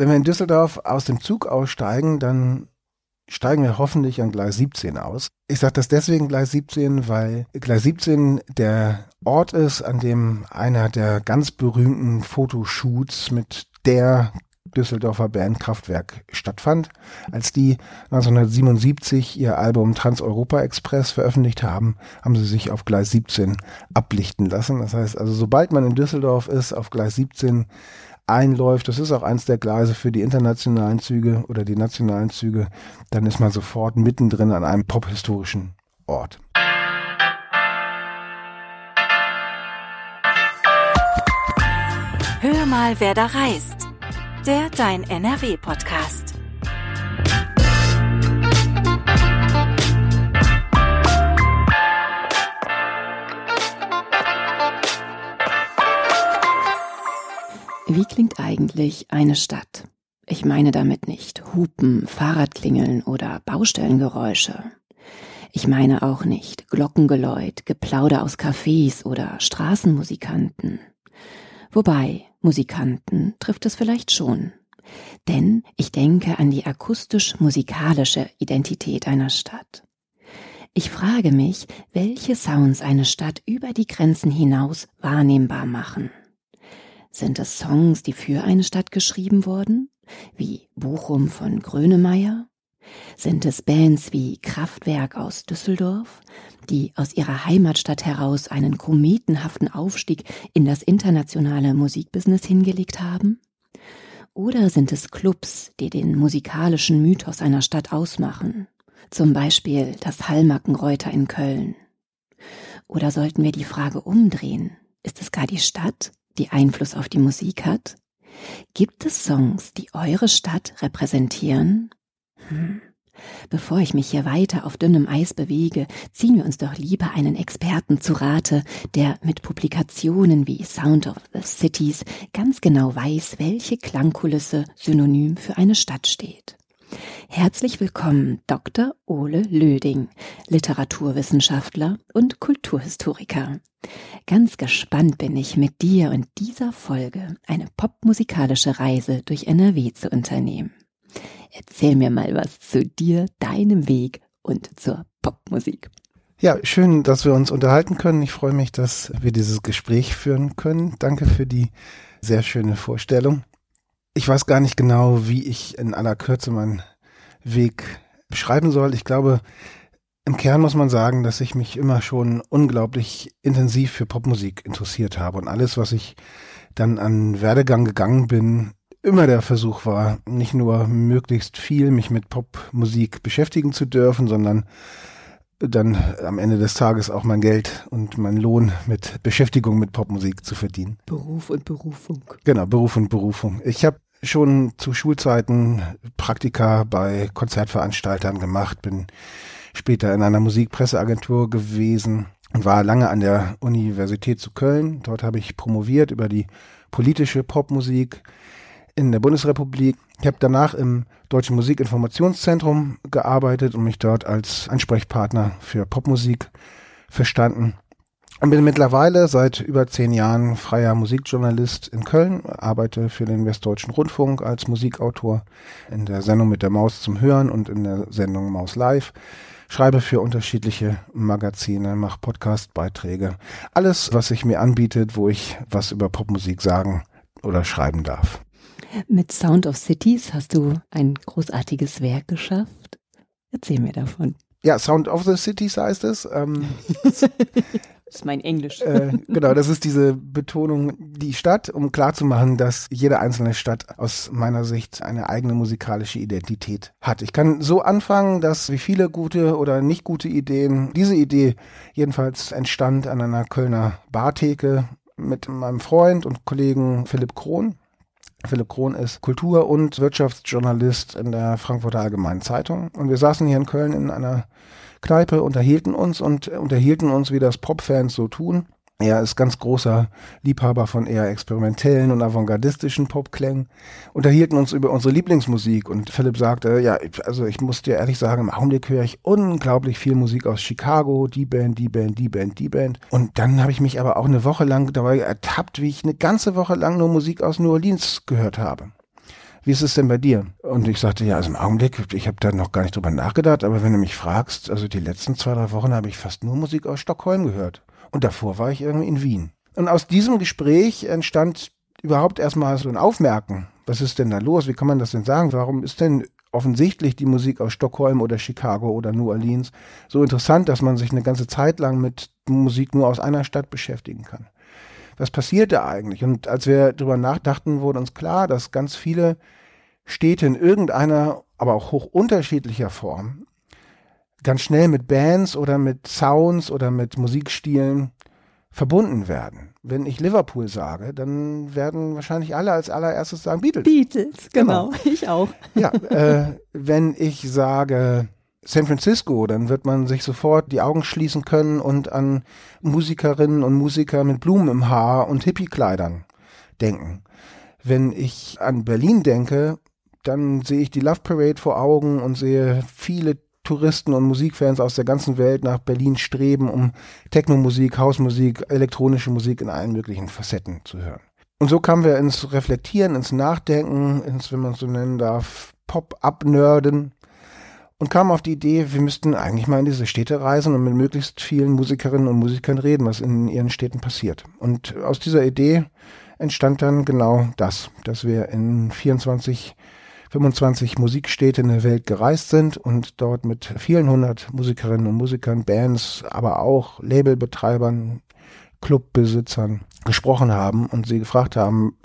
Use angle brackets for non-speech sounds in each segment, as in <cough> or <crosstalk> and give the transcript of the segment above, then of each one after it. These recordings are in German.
Wenn wir in Düsseldorf aus dem Zug aussteigen, dann steigen wir hoffentlich an Gleis 17 aus. Ich sage das deswegen Gleis 17, weil Gleis 17 der Ort ist, an dem einer der ganz berühmten Fotoshoots mit der Düsseldorfer Band Kraftwerk stattfand. Als die 1977 ihr Album Trans-Europa Express veröffentlicht haben, haben sie sich auf Gleis 17 ablichten lassen. Das heißt also, sobald man in Düsseldorf ist, auf Gleis 17 einläuft, das ist auch eins der Gleise für die internationalen Züge oder die nationalen Züge, dann ist man sofort mittendrin an einem pophistorischen Ort. Hör mal, wer da reist. Der Dein NRW-Podcast. Wie klingt eigentlich eine Stadt? Ich meine damit nicht Hupen, Fahrradklingeln oder Baustellengeräusche. Ich meine auch nicht Glockengeläut, Geplauder aus Cafés oder Straßenmusikanten. Wobei, Musikanten trifft es vielleicht schon. Denn ich denke an die akustisch-musikalische Identität einer Stadt. Ich frage mich, welche Sounds eine Stadt über die Grenzen hinaus wahrnehmbar machen. Sind es Songs, die für eine Stadt geschrieben wurden, wie Bochum von Grönemeyer? Sind es Bands wie Kraftwerk aus Düsseldorf, die aus ihrer Heimatstadt heraus einen kometenhaften Aufstieg in das internationale Musikbusiness hingelegt haben? Oder sind es Clubs, die den musikalischen Mythos einer Stadt ausmachen? Zum Beispiel das Hallmackenreuter in Köln. Oder sollten wir die Frage umdrehen? Ist es gar die Stadt, die Einfluss auf die Musik hat? Gibt es Songs, die eure Stadt repräsentieren? Hm. Bevor ich mich hier weiter auf dünnem Eis bewege, ziehen wir uns doch lieber einen Experten zu Rate, der mit Publikationen wie Sound of the Cities ganz genau weiß, welche Klangkulisse synonym für eine Stadt steht. Herzlich willkommen, Dr. Ole Löding, Literaturwissenschaftler und Kulturhistoriker. Ganz gespannt bin ich, mit dir und dieser Folge eine popmusikalische Reise durch NRW zu unternehmen. Erzähl mir mal was zu dir, deinem Weg und zur Popmusik. Ja, schön, dass wir uns unterhalten können. Ich freue mich, dass wir dieses Gespräch führen können. Danke für die sehr schöne Vorstellung. Ich weiß gar nicht genau, wie ich in aller Kürze meinen Weg beschreiben soll. Ich glaube, im Kern muss man sagen, dass ich mich immer schon unglaublich intensiv für Popmusik interessiert habe und alles, was ich dann an Werdegang gegangen bin, immer der Versuch war, nicht nur möglichst viel mich mit Popmusik beschäftigen zu dürfen, sondern dann am Ende des Tages auch mein Geld und mein Lohn mit Beschäftigung mit Popmusik zu verdienen. Beruf und Berufung. Genau, Beruf und Berufung. Ich habe schon zu Schulzeiten Praktika bei Konzertveranstaltern gemacht, bin später in einer Musikpresseagentur gewesen und war lange an der Universität zu Köln. Dort habe ich promoviert über die politische Popmusik in der Bundesrepublik. Ich habe danach im Deutschen Musikinformationszentrum gearbeitet und mich dort als Ansprechpartner für Popmusik verstanden. Und bin mittlerweile seit über zehn Jahren freier Musikjournalist in Köln, arbeite für den Westdeutschen Rundfunk als Musikautor in der Sendung mit der Maus zum Hören und in der Sendung Maus Live, schreibe für unterschiedliche Magazine, mache Podcastbeiträge. Alles, was sich mir anbietet, wo ich was über Popmusik sagen oder schreiben darf. Mit Sound of Cities hast du ein großartiges Werk geschafft. Erzähl mir davon. Ja, Sound of the Cities heißt es. Ähm, <laughs> das ist mein Englisch. Äh, genau, das ist diese Betonung, die Stadt, um klarzumachen, dass jede einzelne Stadt aus meiner Sicht eine eigene musikalische Identität hat. Ich kann so anfangen, dass wie viele gute oder nicht gute Ideen, diese Idee jedenfalls entstand an einer Kölner Bartheke mit meinem Freund und Kollegen Philipp Krohn. Philipp Krohn ist Kultur- und Wirtschaftsjournalist in der Frankfurter Allgemeinen Zeitung. Und wir saßen hier in Köln in einer Kneipe, unterhielten uns und unterhielten uns, wie das Popfans so tun. Er ist ganz großer Liebhaber von eher experimentellen und avantgardistischen Popklängen. Unterhielten uns über unsere Lieblingsmusik und Philipp sagte, ja, also ich muss dir ehrlich sagen, im Augenblick höre ich unglaublich viel Musik aus Chicago, die Band, die Band, die Band, die Band. Und dann habe ich mich aber auch eine Woche lang dabei ertappt, wie ich eine ganze Woche lang nur Musik aus New Orleans gehört habe. Wie ist es denn bei dir? Und ich sagte, ja, also im Augenblick, ich habe da noch gar nicht drüber nachgedacht, aber wenn du mich fragst, also die letzten zwei, drei Wochen habe ich fast nur Musik aus Stockholm gehört. Und davor war ich irgendwie in Wien. Und aus diesem Gespräch entstand überhaupt erstmal so ein Aufmerken. Was ist denn da los? Wie kann man das denn sagen? Warum ist denn offensichtlich die Musik aus Stockholm oder Chicago oder New Orleans so interessant, dass man sich eine ganze Zeit lang mit Musik nur aus einer Stadt beschäftigen kann? Was passiert da eigentlich? Und als wir darüber nachdachten, wurde uns klar, dass ganz viele Städte in irgendeiner, aber auch hoch unterschiedlicher Form ganz schnell mit Bands oder mit Sounds oder mit Musikstilen verbunden werden. Wenn ich Liverpool sage, dann werden wahrscheinlich alle als allererstes sagen Beatles. Beatles, genau, genau. <laughs> ich auch. Ja, äh, wenn ich sage San Francisco, dann wird man sich sofort die Augen schließen können und an Musikerinnen und Musiker mit Blumen im Haar und Hippie-Kleidern denken. Wenn ich an Berlin denke, dann sehe ich die Love Parade vor Augen und sehe viele Touristen und Musikfans aus der ganzen Welt nach Berlin streben, um Technomusik, Hausmusik, elektronische Musik in allen möglichen Facetten zu hören. Und so kamen wir ins Reflektieren, ins Nachdenken, ins, wenn man es so nennen darf, Pop-up-Nerden und kam auf die Idee, wir müssten eigentlich mal in diese Städte reisen und mit möglichst vielen Musikerinnen und Musikern reden, was in ihren Städten passiert. Und aus dieser Idee entstand dann genau das, dass wir in 24, 25 Musikstädte in der Welt gereist sind und dort mit vielen hundert Musikerinnen und Musikern, Bands, aber auch Labelbetreibern, Clubbesitzern gesprochen haben und sie gefragt haben,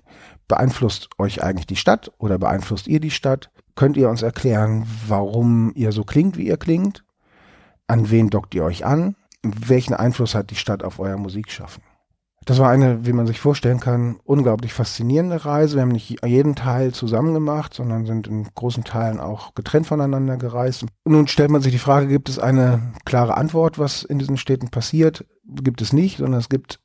beeinflusst euch eigentlich die Stadt oder beeinflusst ihr die Stadt? Könnt ihr uns erklären, warum ihr so klingt, wie ihr klingt? An wen dockt ihr euch an? Welchen Einfluss hat die Stadt auf euer Musikschaffen? Das war eine, wie man sich vorstellen kann, unglaublich faszinierende Reise. Wir haben nicht jeden Teil zusammen gemacht, sondern sind in großen Teilen auch getrennt voneinander gereist. Und nun stellt man sich die Frage, gibt es eine klare Antwort, was in diesen Städten passiert? Gibt es nicht, sondern es gibt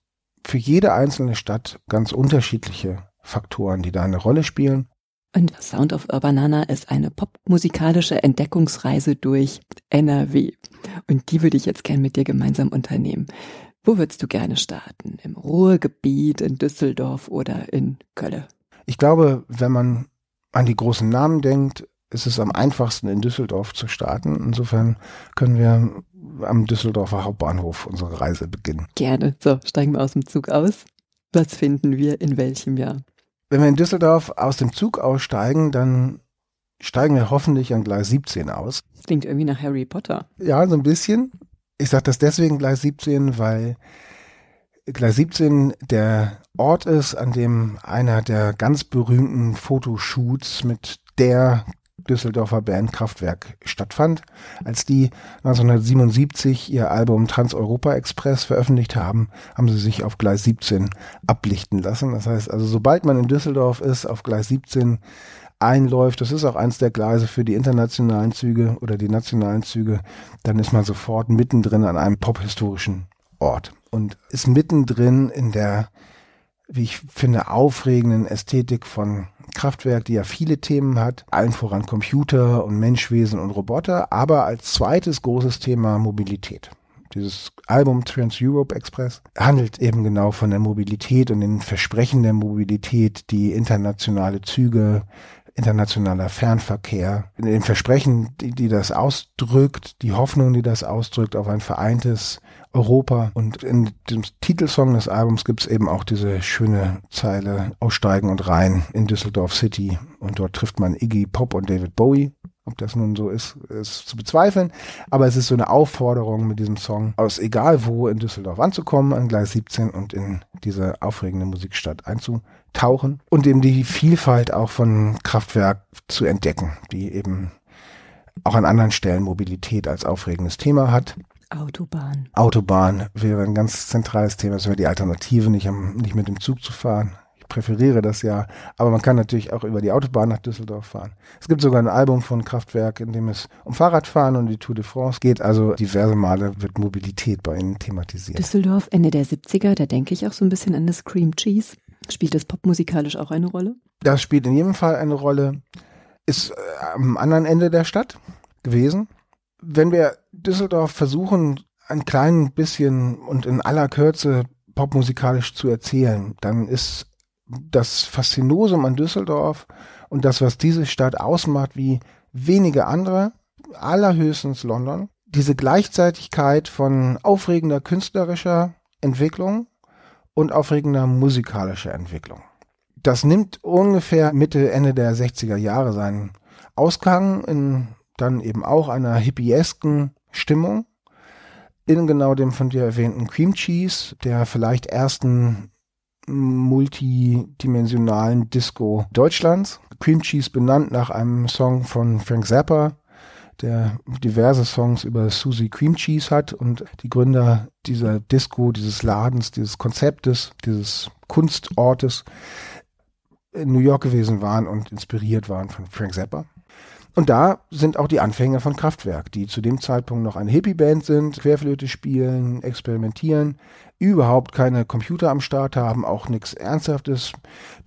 für jede einzelne Stadt ganz unterschiedliche Faktoren, die da eine Rolle spielen. Und Sound of Urbanana ist eine popmusikalische Entdeckungsreise durch NRW. Und die würde ich jetzt gern mit dir gemeinsam unternehmen. Wo würdest du gerne starten? Im Ruhrgebiet, in Düsseldorf oder in Kölle? Ich glaube, wenn man an die großen Namen denkt, ist es am einfachsten in Düsseldorf zu starten. Insofern können wir am Düsseldorfer Hauptbahnhof unsere Reise beginnen. Gerne. So, steigen wir aus dem Zug aus. Was finden wir in welchem Jahr? Wenn wir in Düsseldorf aus dem Zug aussteigen, dann steigen wir hoffentlich an Gleis 17 aus. Das klingt irgendwie nach Harry Potter. Ja, so ein bisschen. Ich sage das deswegen Gleis 17, weil Gleis 17 der Ort ist, an dem einer der ganz berühmten Fotoshoots mit der Düsseldorfer Band Kraftwerk stattfand. Als die 1977 ihr Album Trans-Europa Express veröffentlicht haben, haben sie sich auf Gleis 17 ablichten lassen. Das heißt also, sobald man in Düsseldorf ist, auf Gleis 17 einläuft, das ist auch eins der Gleise für die internationalen Züge oder die nationalen Züge, dann ist man sofort mittendrin an einem pophistorischen Ort und ist mittendrin in der, wie ich finde, aufregenden Ästhetik von Kraftwerk, die ja viele Themen hat, allen voran Computer und Menschwesen und Roboter, aber als zweites großes Thema Mobilität. Dieses Album Trans-Europe Express handelt eben genau von der Mobilität und den Versprechen der Mobilität, die internationale Züge, internationaler Fernverkehr, in den Versprechen, die, die das ausdrückt, die Hoffnung, die das ausdrückt auf ein vereintes Europa. Und in dem Titelsong des Albums gibt es eben auch diese schöne Zeile Aussteigen und rein in Düsseldorf City. Und dort trifft man Iggy Pop und David Bowie. Ob das nun so ist, ist zu bezweifeln. Aber es ist so eine Aufforderung mit diesem Song aus egal wo in Düsseldorf anzukommen, an Gleis 17 und in diese aufregende Musikstadt einzutauchen und eben die Vielfalt auch von Kraftwerk zu entdecken, die eben auch an anderen Stellen Mobilität als aufregendes Thema hat. Autobahn. Autobahn wäre ein ganz zentrales Thema. Das wäre die Alternative, nicht, am, nicht mit dem Zug zu fahren. Ich präferiere das ja. Aber man kann natürlich auch über die Autobahn nach Düsseldorf fahren. Es gibt sogar ein Album von Kraftwerk, in dem es um Fahrradfahren und die Tour de France geht. Also diverse Male wird Mobilität bei ihnen thematisiert. Düsseldorf, Ende der 70er, da denke ich auch so ein bisschen an das Cream Cheese. Spielt das popmusikalisch auch eine Rolle? Das spielt in jedem Fall eine Rolle. Ist äh, am anderen Ende der Stadt gewesen wenn wir Düsseldorf versuchen, ein klein bisschen und in aller Kürze popmusikalisch zu erzählen, dann ist das Faszinosum an Düsseldorf und das, was diese Stadt ausmacht, wie wenige andere, allerhöchstens London, diese Gleichzeitigkeit von aufregender künstlerischer Entwicklung und aufregender musikalischer Entwicklung. Das nimmt ungefähr Mitte, Ende der 60er Jahre seinen Ausgang in dann eben auch einer hippiesken Stimmung in genau dem von dir erwähnten Cream Cheese, der vielleicht ersten multidimensionalen Disco Deutschlands. Cream Cheese benannt nach einem Song von Frank Zappa, der diverse Songs über Susie Cream Cheese hat und die Gründer dieser Disco, dieses Ladens, dieses Konzeptes, dieses Kunstortes in New York gewesen waren und inspiriert waren von Frank Zappa. Und da sind auch die Anfänge von Kraftwerk, die zu dem Zeitpunkt noch eine Hippie-Band sind, Querflöte spielen, experimentieren, überhaupt keine Computer am Start haben, auch nichts Ernsthaftes.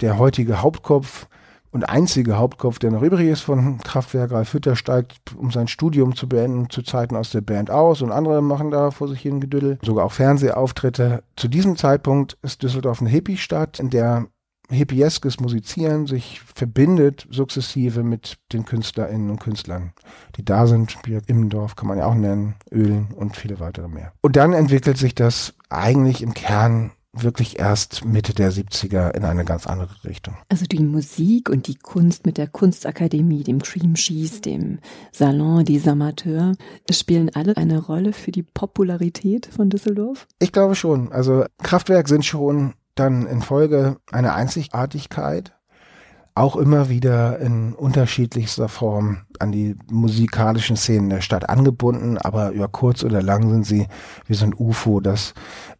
Der heutige Hauptkopf und einzige Hauptkopf, der noch übrig ist von Kraftwerk, Ralf Hütter, steigt, um sein Studium zu beenden, zu Zeiten aus der Band aus und andere machen da vor sich hin Gedüdel, sogar auch Fernsehauftritte. Zu diesem Zeitpunkt ist Düsseldorf eine Hippie-Stadt, in der hippieskes Musizieren sich verbindet sukzessive mit den KünstlerInnen und Künstlern, die da sind. Wie Immendorf kann man ja auch nennen, Ölen und viele weitere mehr. Und dann entwickelt sich das eigentlich im Kern wirklich erst Mitte der 70er in eine ganz andere Richtung. Also die Musik und die Kunst mit der Kunstakademie, dem Cream Cheese, dem Salon des Amateurs, spielen alle eine Rolle für die Popularität von Düsseldorf? Ich glaube schon. Also Kraftwerk sind schon dann in Folge eine Einzigartigkeit, auch immer wieder in unterschiedlichster Form an die musikalischen Szenen der Stadt angebunden, aber über kurz oder lang sind sie wie so ein UFO, das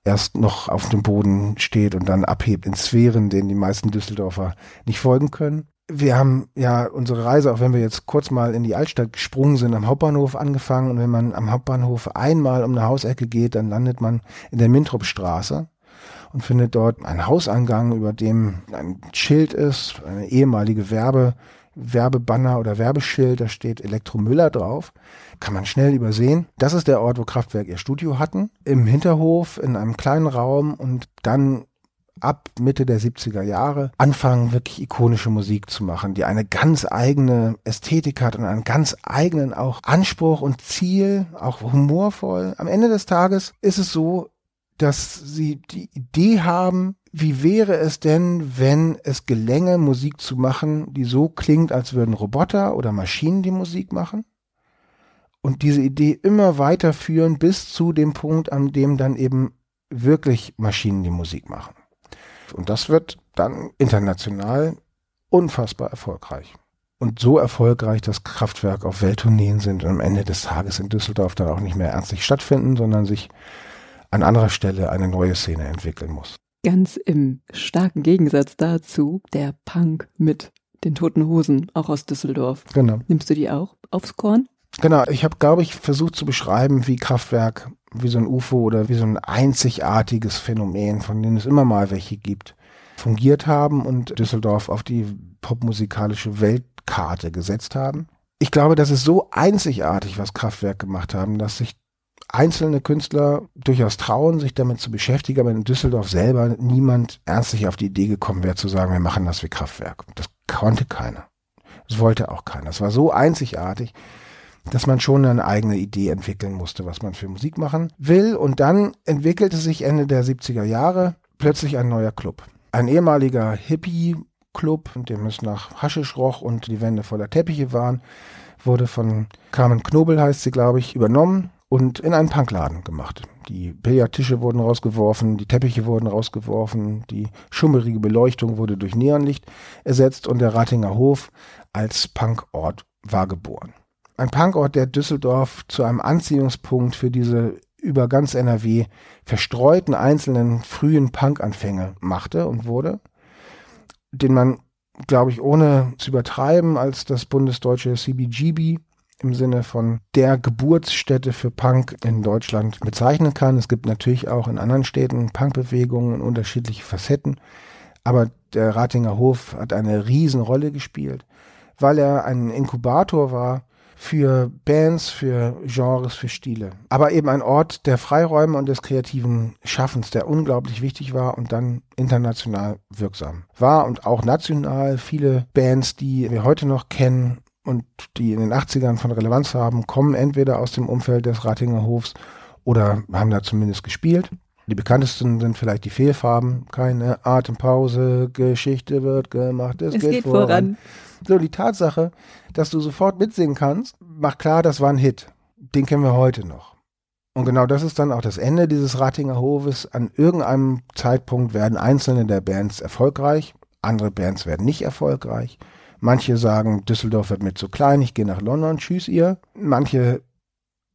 erst noch auf dem Boden steht und dann abhebt in Sphären, denen die meisten Düsseldorfer nicht folgen können. Wir haben ja unsere Reise, auch wenn wir jetzt kurz mal in die Altstadt gesprungen sind, am Hauptbahnhof angefangen und wenn man am Hauptbahnhof einmal um eine Hausecke geht, dann landet man in der Mintrupstraße und findet dort einen Hauseingang, über dem ein Schild ist, eine ehemalige Werbe, Werbebanner oder Werbeschild, da steht Elektromüller drauf. Kann man schnell übersehen. Das ist der Ort, wo Kraftwerk ihr Studio hatten. Im Hinterhof, in einem kleinen Raum und dann ab Mitte der 70er Jahre anfangen, wirklich ikonische Musik zu machen, die eine ganz eigene Ästhetik hat und einen ganz eigenen auch Anspruch und Ziel, auch humorvoll. Am Ende des Tages ist es so, dass sie die Idee haben, wie wäre es denn, wenn es gelänge, Musik zu machen, die so klingt, als würden Roboter oder Maschinen die Musik machen? Und diese Idee immer weiterführen bis zu dem Punkt, an dem dann eben wirklich Maschinen die Musik machen. Und das wird dann international unfassbar erfolgreich. Und so erfolgreich, dass Kraftwerk auf Welttourneen sind und am Ende des Tages in Düsseldorf dann auch nicht mehr ernstlich stattfinden, sondern sich an anderer Stelle eine neue Szene entwickeln muss. Ganz im starken Gegensatz dazu der Punk mit den Toten Hosen, auch aus Düsseldorf. Genau. Nimmst du die auch aufs Korn? Genau, ich habe, glaube ich, versucht zu beschreiben, wie Kraftwerk, wie so ein UFO oder wie so ein einzigartiges Phänomen, von dem es immer mal welche gibt, fungiert haben und Düsseldorf auf die popmusikalische Weltkarte gesetzt haben. Ich glaube, das ist so einzigartig, was Kraftwerk gemacht haben, dass sich einzelne Künstler durchaus trauen, sich damit zu beschäftigen, aber in Düsseldorf selber niemand ernstlich auf die Idee gekommen wäre, zu sagen, wir machen das wie Kraftwerk. Das konnte keiner. Das wollte auch keiner. Es war so einzigartig, dass man schon eine eigene Idee entwickeln musste, was man für Musik machen will. Und dann entwickelte sich Ende der 70er Jahre plötzlich ein neuer Club. Ein ehemaliger Hippie-Club, dem es nach Haschisch roch und die Wände voller Teppiche waren, wurde von Carmen Knobel, heißt sie, glaube ich, übernommen und in einen Punkladen gemacht. Die Billardtische wurden rausgeworfen, die Teppiche wurden rausgeworfen, die schummerige Beleuchtung wurde durch Neonlicht ersetzt und der Ratinger Hof als Punkort war geboren. Ein Punkort, der Düsseldorf zu einem Anziehungspunkt für diese über ganz NRW verstreuten einzelnen frühen Punkanfänge machte und wurde, den man, glaube ich, ohne zu übertreiben, als das bundesdeutsche CBGB im Sinne von der Geburtsstätte für Punk in Deutschland bezeichnen kann. Es gibt natürlich auch in anderen Städten Punkbewegungen und unterschiedliche Facetten. Aber der Ratinger Hof hat eine Riesenrolle gespielt, weil er ein Inkubator war für Bands, für Genres, für Stile. Aber eben ein Ort der Freiräume und des kreativen Schaffens, der unglaublich wichtig war und dann international wirksam war und auch national. Viele Bands, die wir heute noch kennen und die in den 80ern von Relevanz haben, kommen entweder aus dem Umfeld des Ratinger Hofs oder haben da zumindest gespielt. Die bekanntesten sind vielleicht die Fehlfarben, keine Atempause, Geschichte wird gemacht, es, es geht, geht voran. voran. So, die Tatsache, dass du sofort mitsingen kannst, macht klar, das war ein Hit. Den kennen wir heute noch. Und genau das ist dann auch das Ende dieses Ratinger Hofes. An irgendeinem Zeitpunkt werden einzelne der Bands erfolgreich, andere Bands werden nicht erfolgreich. Manche sagen, Düsseldorf wird mir zu klein, ich gehe nach London, tschüss ihr. Manche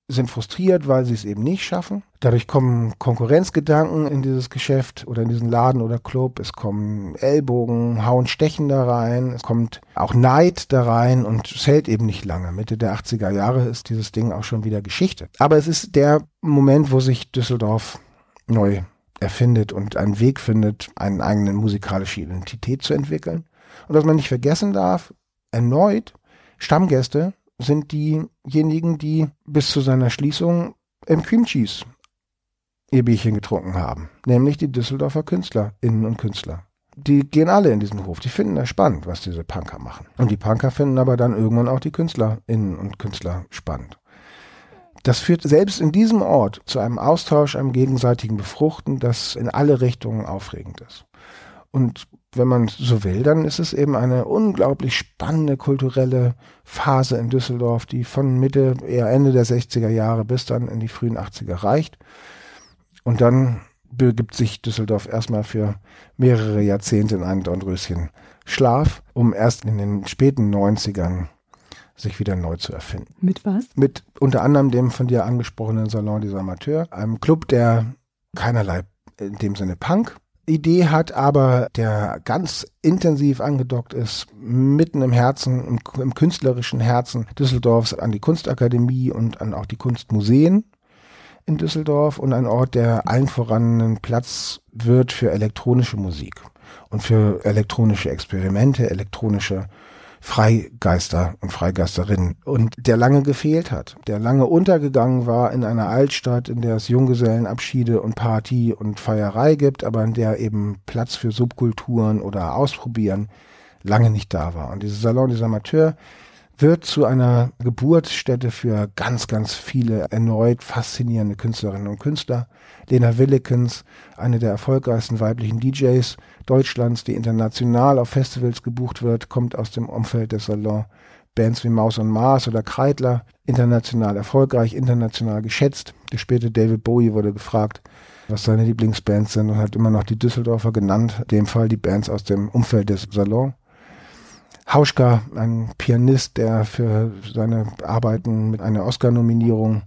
sind frustriert, weil sie es eben nicht schaffen. Dadurch kommen Konkurrenzgedanken in dieses Geschäft oder in diesen Laden oder Club. Es kommen Ellbogen, Hauen, Stechen da rein. Es kommt auch Neid da rein und es hält eben nicht lange. Mitte der 80er Jahre ist dieses Ding auch schon wieder Geschichte. Aber es ist der Moment, wo sich Düsseldorf neu erfindet und einen Weg findet, eine eigene musikalische Identität zu entwickeln. Und was man nicht vergessen darf, erneut Stammgäste sind diejenigen, die bis zu seiner Schließung im Cream Cheese ihr Bierchen getrunken haben. Nämlich die Düsseldorfer Künstlerinnen und Künstler. Die gehen alle in diesen Hof. Die finden das spannend, was diese Punker machen. Und die Punker finden aber dann irgendwann auch die Künstlerinnen und Künstler spannend. Das führt selbst in diesem Ort zu einem Austausch, einem gegenseitigen Befruchten, das in alle Richtungen aufregend ist. Und wenn man so will, dann ist es eben eine unglaublich spannende kulturelle Phase in Düsseldorf, die von Mitte, eher Ende der 60er Jahre bis dann in die frühen 80er reicht. Und dann begibt sich Düsseldorf erstmal für mehrere Jahrzehnte in einen Dornröschen Schlaf, um erst in den späten 90ern sich wieder neu zu erfinden. Mit was? Mit unter anderem dem von dir angesprochenen Salon des Amateurs, einem Club, der keinerlei in dem Sinne Punk Idee hat, aber der ganz intensiv angedockt ist, mitten im Herzen, im, im künstlerischen Herzen Düsseldorfs an die Kunstakademie und an auch die Kunstmuseen in Düsseldorf und ein Ort, der allen voran ein Platz wird für elektronische Musik und für elektronische Experimente, elektronische Freigeister und Freigeisterinnen und der lange gefehlt hat, der lange untergegangen war in einer Altstadt, in der es Junggesellenabschiede und Party und Feierei gibt, aber in der eben Platz für Subkulturen oder Ausprobieren lange nicht da war. Und dieses Salon des Amateurs wird zu einer Geburtsstätte für ganz, ganz viele erneut faszinierende Künstlerinnen und Künstler. Lena Willikens, eine der erfolgreichsten weiblichen DJs Deutschlands, die international auf Festivals gebucht wird, kommt aus dem Umfeld des Salon. Bands wie Maus und Mars oder Kreidler, international erfolgreich, international geschätzt. Der späte David Bowie wurde gefragt, was seine Lieblingsbands sind und hat immer noch die Düsseldorfer genannt, in dem Fall die Bands aus dem Umfeld des Salon. Hauschka, ein Pianist, der für seine Arbeiten mit einer Oscar-Nominierung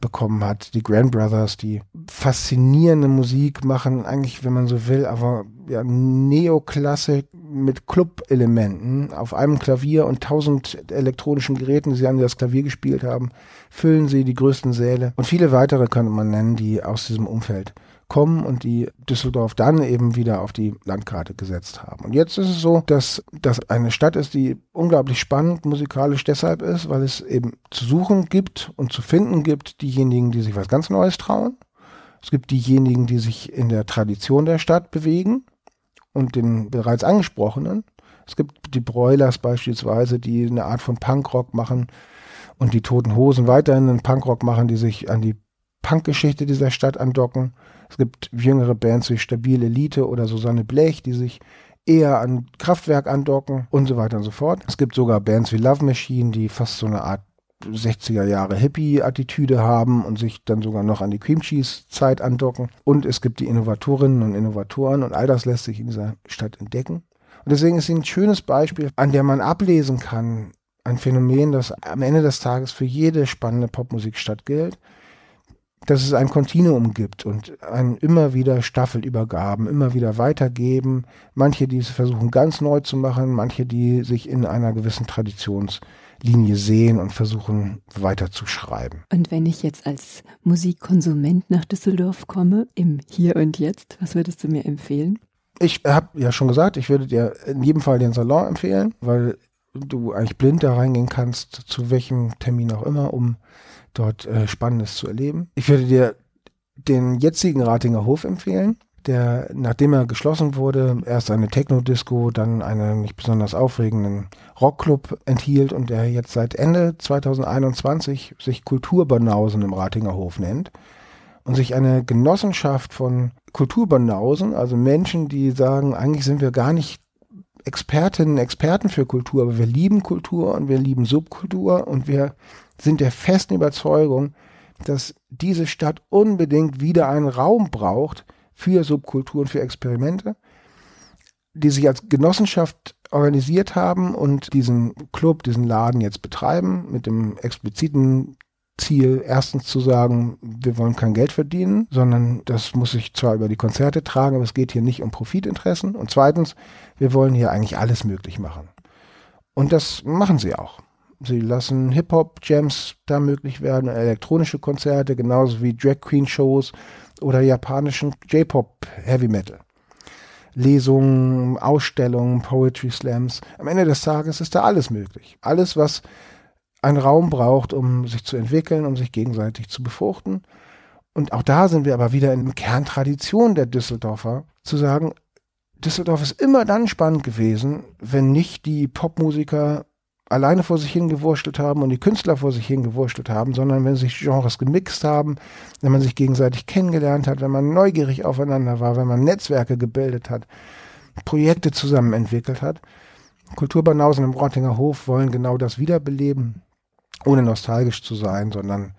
bekommen hat. Die Grand Brothers, die faszinierende Musik machen, eigentlich, wenn man so will, aber ja, Neoklassik mit Club-Elementen auf einem Klavier und tausend elektronischen Geräten, die sie an das Klavier gespielt haben, füllen sie die größten Säle. Und viele weitere könnte man nennen, die aus diesem Umfeld kommen und die Düsseldorf dann eben wieder auf die Landkarte gesetzt haben. Und jetzt ist es so, dass das eine Stadt ist, die unglaublich spannend musikalisch deshalb ist, weil es eben zu suchen gibt und zu finden gibt diejenigen, die sich was ganz Neues trauen. Es gibt diejenigen, die sich in der Tradition der Stadt bewegen und den bereits angesprochenen. Es gibt die Broilers beispielsweise, die eine Art von Punkrock machen und die Toten Hosen weiterhin einen Punkrock machen, die sich an die Punkgeschichte dieser Stadt andocken. Es gibt jüngere Bands wie Stabil Elite oder Susanne Blech, die sich eher an Kraftwerk andocken und so weiter und so fort. Es gibt sogar Bands wie Love Machine, die fast so eine Art 60er Jahre Hippie-Attitüde haben und sich dann sogar noch an die Cream Cheese-Zeit andocken. Und es gibt die Innovatorinnen und Innovatoren und all das lässt sich in dieser Stadt entdecken. Und deswegen ist sie ein schönes Beispiel, an der man ablesen kann, ein Phänomen, das am Ende des Tages für jede spannende Popmusikstadt gilt dass es ein Kontinuum gibt und ein immer wieder Staffelübergaben, immer wieder weitergeben. Manche, die es versuchen ganz neu zu machen, manche, die sich in einer gewissen Traditionslinie sehen und versuchen weiter zu schreiben. Und wenn ich jetzt als Musikkonsument nach Düsseldorf komme, im Hier und Jetzt, was würdest du mir empfehlen? Ich habe ja schon gesagt, ich würde dir in jedem Fall den Salon empfehlen, weil du eigentlich blind da reingehen kannst, zu welchem Termin auch immer, um dort äh, Spannendes zu erleben. Ich würde dir den jetzigen Ratinger Hof empfehlen, der, nachdem er geschlossen wurde, erst eine Techno-Disco, dann einen nicht besonders aufregenden Rockclub enthielt und der jetzt seit Ende 2021 sich Kulturbanausen im Ratinger Hof nennt und sich eine Genossenschaft von Kulturbanausen, also Menschen, die sagen, eigentlich sind wir gar nicht Expertinnen, Experten für Kultur, aber wir lieben Kultur und wir lieben Subkultur und wir sind der festen Überzeugung, dass diese Stadt unbedingt wieder einen Raum braucht für Subkulturen, für Experimente, die sich als Genossenschaft organisiert haben und diesen Club, diesen Laden jetzt betreiben mit dem expliziten Ziel, erstens zu sagen, wir wollen kein Geld verdienen, sondern das muss sich zwar über die Konzerte tragen, aber es geht hier nicht um Profitinteressen. Und zweitens, wir wollen hier eigentlich alles möglich machen. Und das machen sie auch. Sie lassen Hip-Hop-Jams da möglich werden, elektronische Konzerte, genauso wie Drag-Queen-Shows oder japanischen J-Pop Heavy Metal. Lesungen, Ausstellungen, Poetry Slams. Am Ende des Tages ist da alles möglich. Alles, was einen Raum braucht, um sich zu entwickeln, um sich gegenseitig zu befruchten. Und auch da sind wir aber wieder in Kerntradition der Düsseldorfer, zu sagen, Düsseldorf ist immer dann spannend gewesen, wenn nicht die Popmusiker alleine vor sich hingewurschtelt haben und die Künstler vor sich hingewurschtelt haben, sondern wenn sich Genres gemixt haben, wenn man sich gegenseitig kennengelernt hat, wenn man neugierig aufeinander war, wenn man Netzwerke gebildet hat, Projekte zusammen entwickelt hat. Kulturbanausen im Rottinger Hof wollen genau das wiederbeleben, ohne nostalgisch zu sein, sondern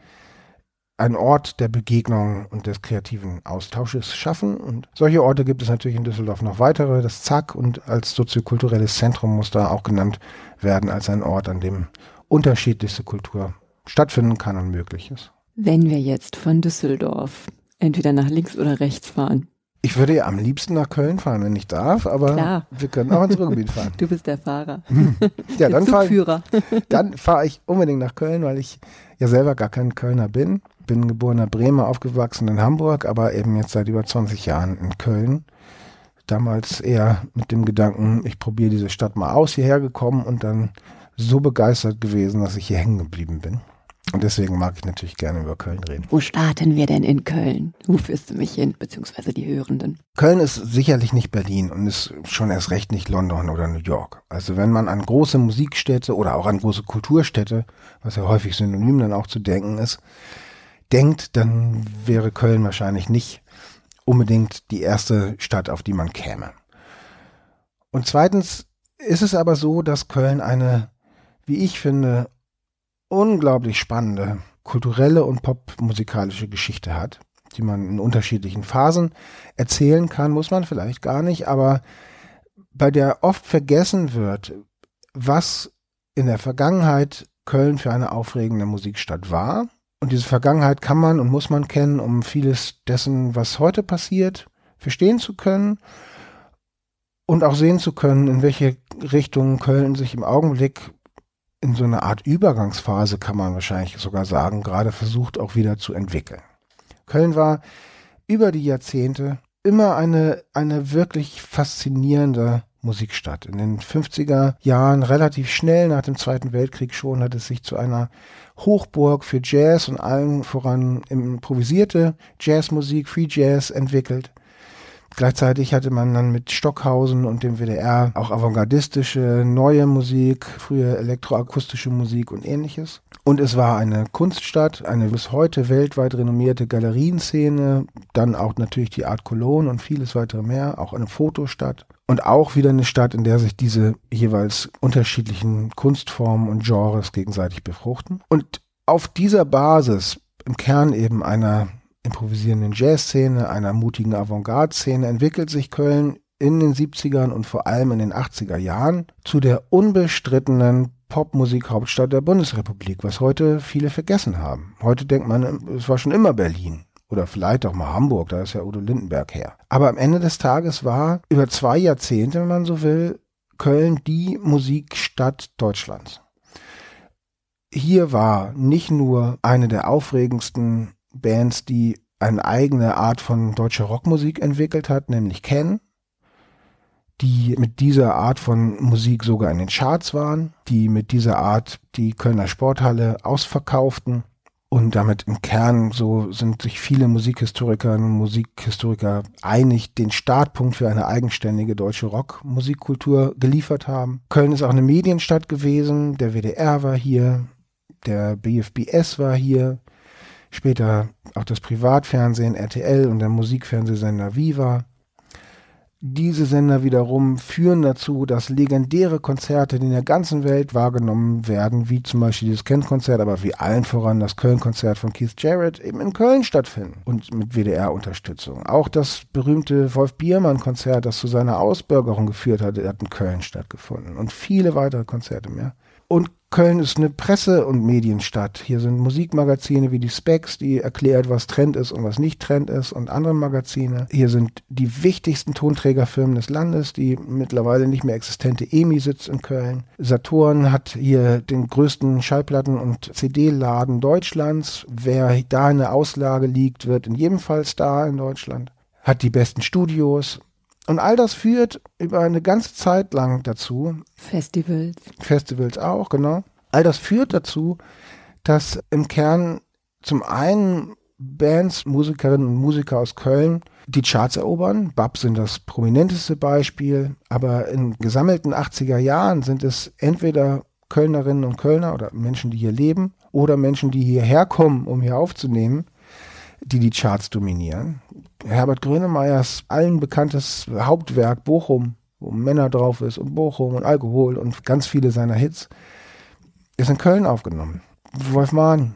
ein Ort der Begegnung und des kreativen Austausches schaffen. Und solche Orte gibt es natürlich in Düsseldorf noch weitere. Das Zack und als soziokulturelles Zentrum muss da auch genannt werden als ein Ort, an dem unterschiedlichste Kultur stattfinden kann und möglich ist. Wenn wir jetzt von Düsseldorf entweder nach links oder rechts fahren. Ich würde ja am liebsten nach Köln fahren, wenn ich darf, aber Klar. wir können auch ins Ruhrgebiet fahren. <laughs> Du bist der Fahrer. ja, dann fahre ich, dann fahre ich unbedingt nach Köln, weil ich ja selber gar kein Kölner bin bin geborener Bremer, aufgewachsen in Hamburg, aber eben jetzt seit über 20 Jahren in Köln. Damals eher mit dem Gedanken, ich probiere diese Stadt mal aus, hierher gekommen und dann so begeistert gewesen, dass ich hier hängen geblieben bin. Und deswegen mag ich natürlich gerne über Köln reden. Wo starten wir denn in Köln? Wo führst du mich hin, beziehungsweise die Hörenden? Köln ist sicherlich nicht Berlin und ist schon erst recht nicht London oder New York. Also wenn man an große Musikstädte oder auch an große Kulturstädte, was ja häufig synonym dann auch zu denken ist, denkt, dann wäre Köln wahrscheinlich nicht unbedingt die erste Stadt, auf die man käme. Und zweitens ist es aber so, dass Köln eine, wie ich finde, unglaublich spannende kulturelle und popmusikalische Geschichte hat, die man in unterschiedlichen Phasen erzählen kann, muss man vielleicht gar nicht, aber bei der oft vergessen wird, was in der Vergangenheit Köln für eine aufregende Musikstadt war und diese Vergangenheit kann man und muss man kennen, um vieles dessen, was heute passiert, verstehen zu können und auch sehen zu können, in welche Richtung Köln sich im Augenblick in so einer Art Übergangsphase, kann man wahrscheinlich sogar sagen, gerade versucht auch wieder zu entwickeln. Köln war über die Jahrzehnte immer eine, eine wirklich faszinierende Musikstadt. In den 50er Jahren, relativ schnell nach dem Zweiten Weltkrieg schon, hat es sich zu einer Hochburg für Jazz und allen voran improvisierte Jazzmusik, Free Jazz entwickelt. Gleichzeitig hatte man dann mit Stockhausen und dem WDR auch avantgardistische, neue Musik, frühe elektroakustische Musik und ähnliches. Und es war eine Kunststadt, eine bis heute weltweit renommierte Galerienszene, dann auch natürlich die Art Cologne und vieles weitere mehr, auch eine Fotostadt. Und auch wieder eine Stadt, in der sich diese jeweils unterschiedlichen Kunstformen und Genres gegenseitig befruchten. Und auf dieser Basis, im Kern eben einer improvisierenden Jazzszene, einer mutigen Avantgarde-Szene, entwickelt sich Köln in den 70ern und vor allem in den 80er Jahren zu der unbestrittenen Popmusik-Hauptstadt der Bundesrepublik, was heute viele vergessen haben. Heute denkt man, es war schon immer Berlin. Oder vielleicht auch mal Hamburg, da ist ja Udo Lindenberg her. Aber am Ende des Tages war über zwei Jahrzehnte, wenn man so will, Köln die Musikstadt Deutschlands. Hier war nicht nur eine der aufregendsten Bands, die eine eigene Art von deutscher Rockmusik entwickelt hat, nämlich Ken. die mit dieser Art von Musik sogar in den Charts waren, die mit dieser Art die Kölner Sporthalle ausverkauften. Und damit im Kern so sind sich viele Musikhistorikerinnen und Musikhistoriker einig, den Startpunkt für eine eigenständige deutsche Rockmusikkultur geliefert haben. Köln ist auch eine Medienstadt gewesen. Der WDR war hier, der BFBS war hier, später auch das Privatfernsehen RTL und der Musikfernsehsender Viva. Diese Sender wiederum führen dazu, dass legendäre Konzerte in der ganzen Welt wahrgenommen werden, wie zum Beispiel dieses Kent-Konzert, aber wie allen voran das Köln-Konzert von Keith Jarrett eben in Köln stattfinden und mit WDR-Unterstützung. Auch das berühmte Wolf Biermann-Konzert, das zu seiner Ausbürgerung geführt hat, hat in Köln stattgefunden und viele weitere Konzerte mehr. Und Köln ist eine Presse- und Medienstadt. Hier sind Musikmagazine wie die Specs, die erklärt, was Trend ist und was nicht Trend ist und andere Magazine. Hier sind die wichtigsten Tonträgerfirmen des Landes, die mittlerweile nicht mehr existente EMI sitzt in Köln. Saturn hat hier den größten Schallplatten- und CD-Laden Deutschlands. Wer da in der Auslage liegt, wird in jedem Fall Star in Deutschland. Hat die besten Studios, und all das führt über eine ganze Zeit lang dazu. Festivals. Festivals auch, genau. All das führt dazu, dass im Kern zum einen Bands, Musikerinnen und Musiker aus Köln die Charts erobern. Bab sind das prominenteste Beispiel, aber in gesammelten 80er Jahren sind es entweder Kölnerinnen und Kölner oder Menschen, die hier leben oder Menschen, die hierher kommen, um hier aufzunehmen, die die Charts dominieren. Herbert Grönemeyers allen bekanntes Hauptwerk Bochum, wo Männer drauf ist und Bochum und Alkohol und ganz viele seiner Hits, ist in Köln aufgenommen. Wolf Mahn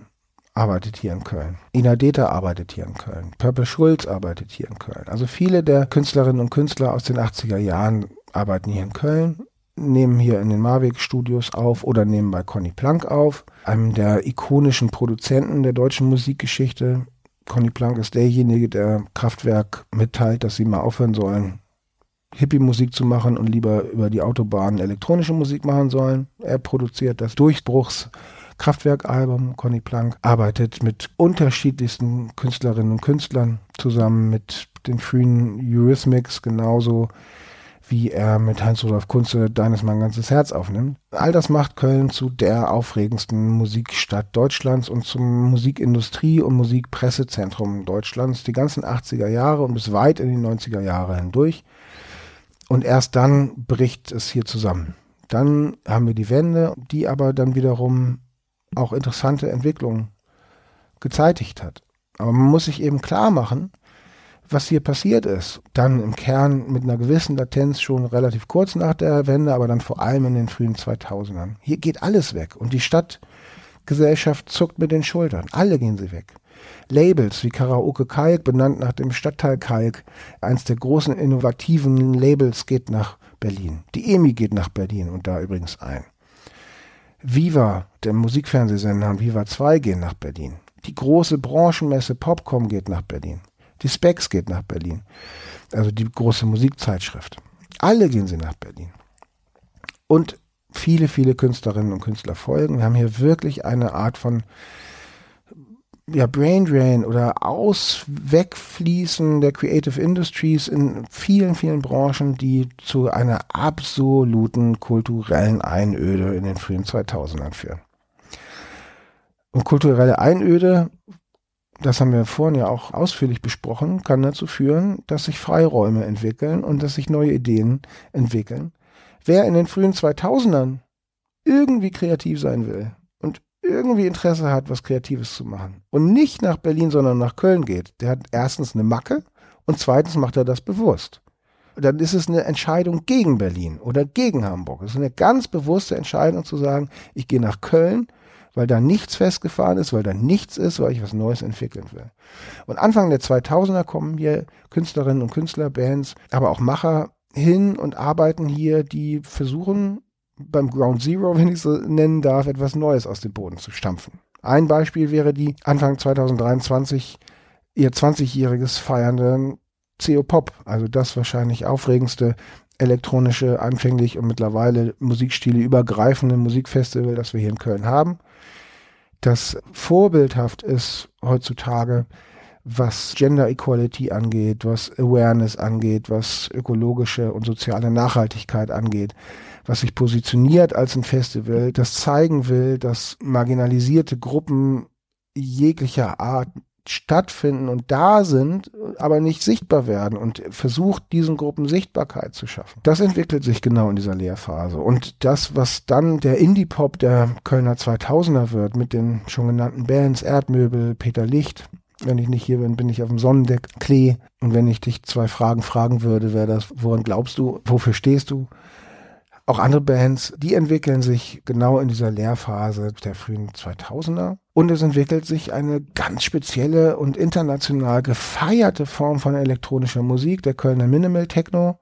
arbeitet hier in Köln. Ina Deter arbeitet hier in Köln. Purple Schulz arbeitet hier in Köln. Also viele der Künstlerinnen und Künstler aus den 80er Jahren arbeiten hier in Köln, nehmen hier in den Marweg Studios auf oder nehmen bei Conny Plank auf, einem der ikonischen Produzenten der deutschen Musikgeschichte, Conny Plank ist derjenige, der Kraftwerk mitteilt, dass sie mal aufhören sollen, Hippie-Musik zu machen und lieber über die Autobahn elektronische Musik machen sollen. Er produziert das Durchbruchs Kraftwerk-Album. Conny Plank arbeitet mit unterschiedlichsten Künstlerinnen und Künstlern zusammen mit den frühen Eurythmics genauso wie er mit Heinz-Rudolf Kunze Deines mein ganzes Herz aufnimmt. All das macht Köln zu der aufregendsten Musikstadt Deutschlands und zum Musikindustrie- und Musikpressezentrum Deutschlands die ganzen 80er Jahre und bis weit in die 90er Jahre hindurch. Und erst dann bricht es hier zusammen. Dann haben wir die Wende, die aber dann wiederum auch interessante Entwicklungen gezeitigt hat. Aber man muss sich eben klar machen, was hier passiert ist. Dann im Kern mit einer gewissen Latenz schon relativ kurz nach der Wende, aber dann vor allem in den frühen 2000ern. Hier geht alles weg und die Stadtgesellschaft zuckt mit den Schultern. Alle gehen sie weg. Labels wie Karaoke Kalk, benannt nach dem Stadtteil Kalk, eins der großen innovativen Labels, geht nach Berlin. Die EMI geht nach Berlin und da übrigens ein. Viva, der Musikfernsehsender und Viva 2 gehen nach Berlin. Die große Branchenmesse Popcom geht nach Berlin. Die Specs geht nach Berlin. Also die große Musikzeitschrift. Alle gehen sie nach Berlin. Und viele, viele Künstlerinnen und Künstler folgen. Wir haben hier wirklich eine Art von ja, Brain Drain oder Aus, Wegfließen der Creative Industries in vielen, vielen Branchen, die zu einer absoluten kulturellen Einöde in den frühen 2000ern führen. Und kulturelle Einöde das haben wir vorhin ja auch ausführlich besprochen, kann dazu führen, dass sich Freiräume entwickeln und dass sich neue Ideen entwickeln. Wer in den frühen 2000ern irgendwie kreativ sein will und irgendwie Interesse hat, was Kreatives zu machen und nicht nach Berlin, sondern nach Köln geht, der hat erstens eine Macke und zweitens macht er das bewusst. Dann ist es eine Entscheidung gegen Berlin oder gegen Hamburg. Es ist eine ganz bewusste Entscheidung zu sagen, ich gehe nach Köln weil da nichts festgefahren ist, weil da nichts ist, weil ich was Neues entwickeln will. Und Anfang der 2000er kommen hier Künstlerinnen und Künstler, Bands, aber auch Macher hin und arbeiten hier, die versuchen beim Ground Zero, <laughs> wenn ich so nennen darf, etwas Neues aus dem Boden zu stampfen. Ein Beispiel wäre die Anfang 2023 ihr 20-jähriges feiernde CO Pop, also das wahrscheinlich aufregendste elektronische, anfänglich und mittlerweile Musikstile übergreifende Musikfestival, das wir hier in Köln haben das vorbildhaft ist heutzutage, was Gender Equality angeht, was Awareness angeht, was ökologische und soziale Nachhaltigkeit angeht, was sich positioniert als ein Festival, das zeigen will, dass marginalisierte Gruppen jeglicher Art stattfinden und da sind, aber nicht sichtbar werden und versucht, diesen Gruppen Sichtbarkeit zu schaffen. Das entwickelt sich genau in dieser Lehrphase. Und das, was dann der Indie-Pop der Kölner 2000er wird, mit den schon genannten Bands Erdmöbel, Peter Licht, wenn ich nicht hier bin, bin ich auf dem Sonnendeck, Klee. Und wenn ich dich zwei Fragen fragen würde, wäre das, woran glaubst du, wofür stehst du? Auch andere Bands, die entwickeln sich genau in dieser Lehrphase der frühen 2000er. Und es entwickelt sich eine ganz spezielle und international gefeierte Form von elektronischer Musik, der Kölner Minimal Techno.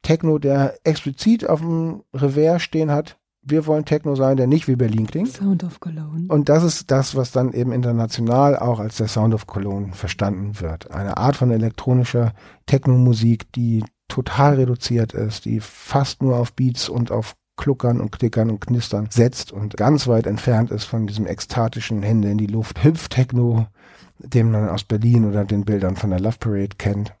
Techno, der explizit auf dem Revers stehen hat, wir wollen Techno sein, der nicht wie Berlin klingt. Sound of Cologne. Und das ist das, was dann eben international auch als der Sound of Cologne verstanden wird. Eine Art von elektronischer Techno-Musik, die total reduziert ist, die fast nur auf Beats und auf Kluckern und Klickern und Knistern setzt und ganz weit entfernt ist von diesem ekstatischen Hände in die Luft Hüpf-Techno, den man aus Berlin oder den Bildern von der Love Parade kennt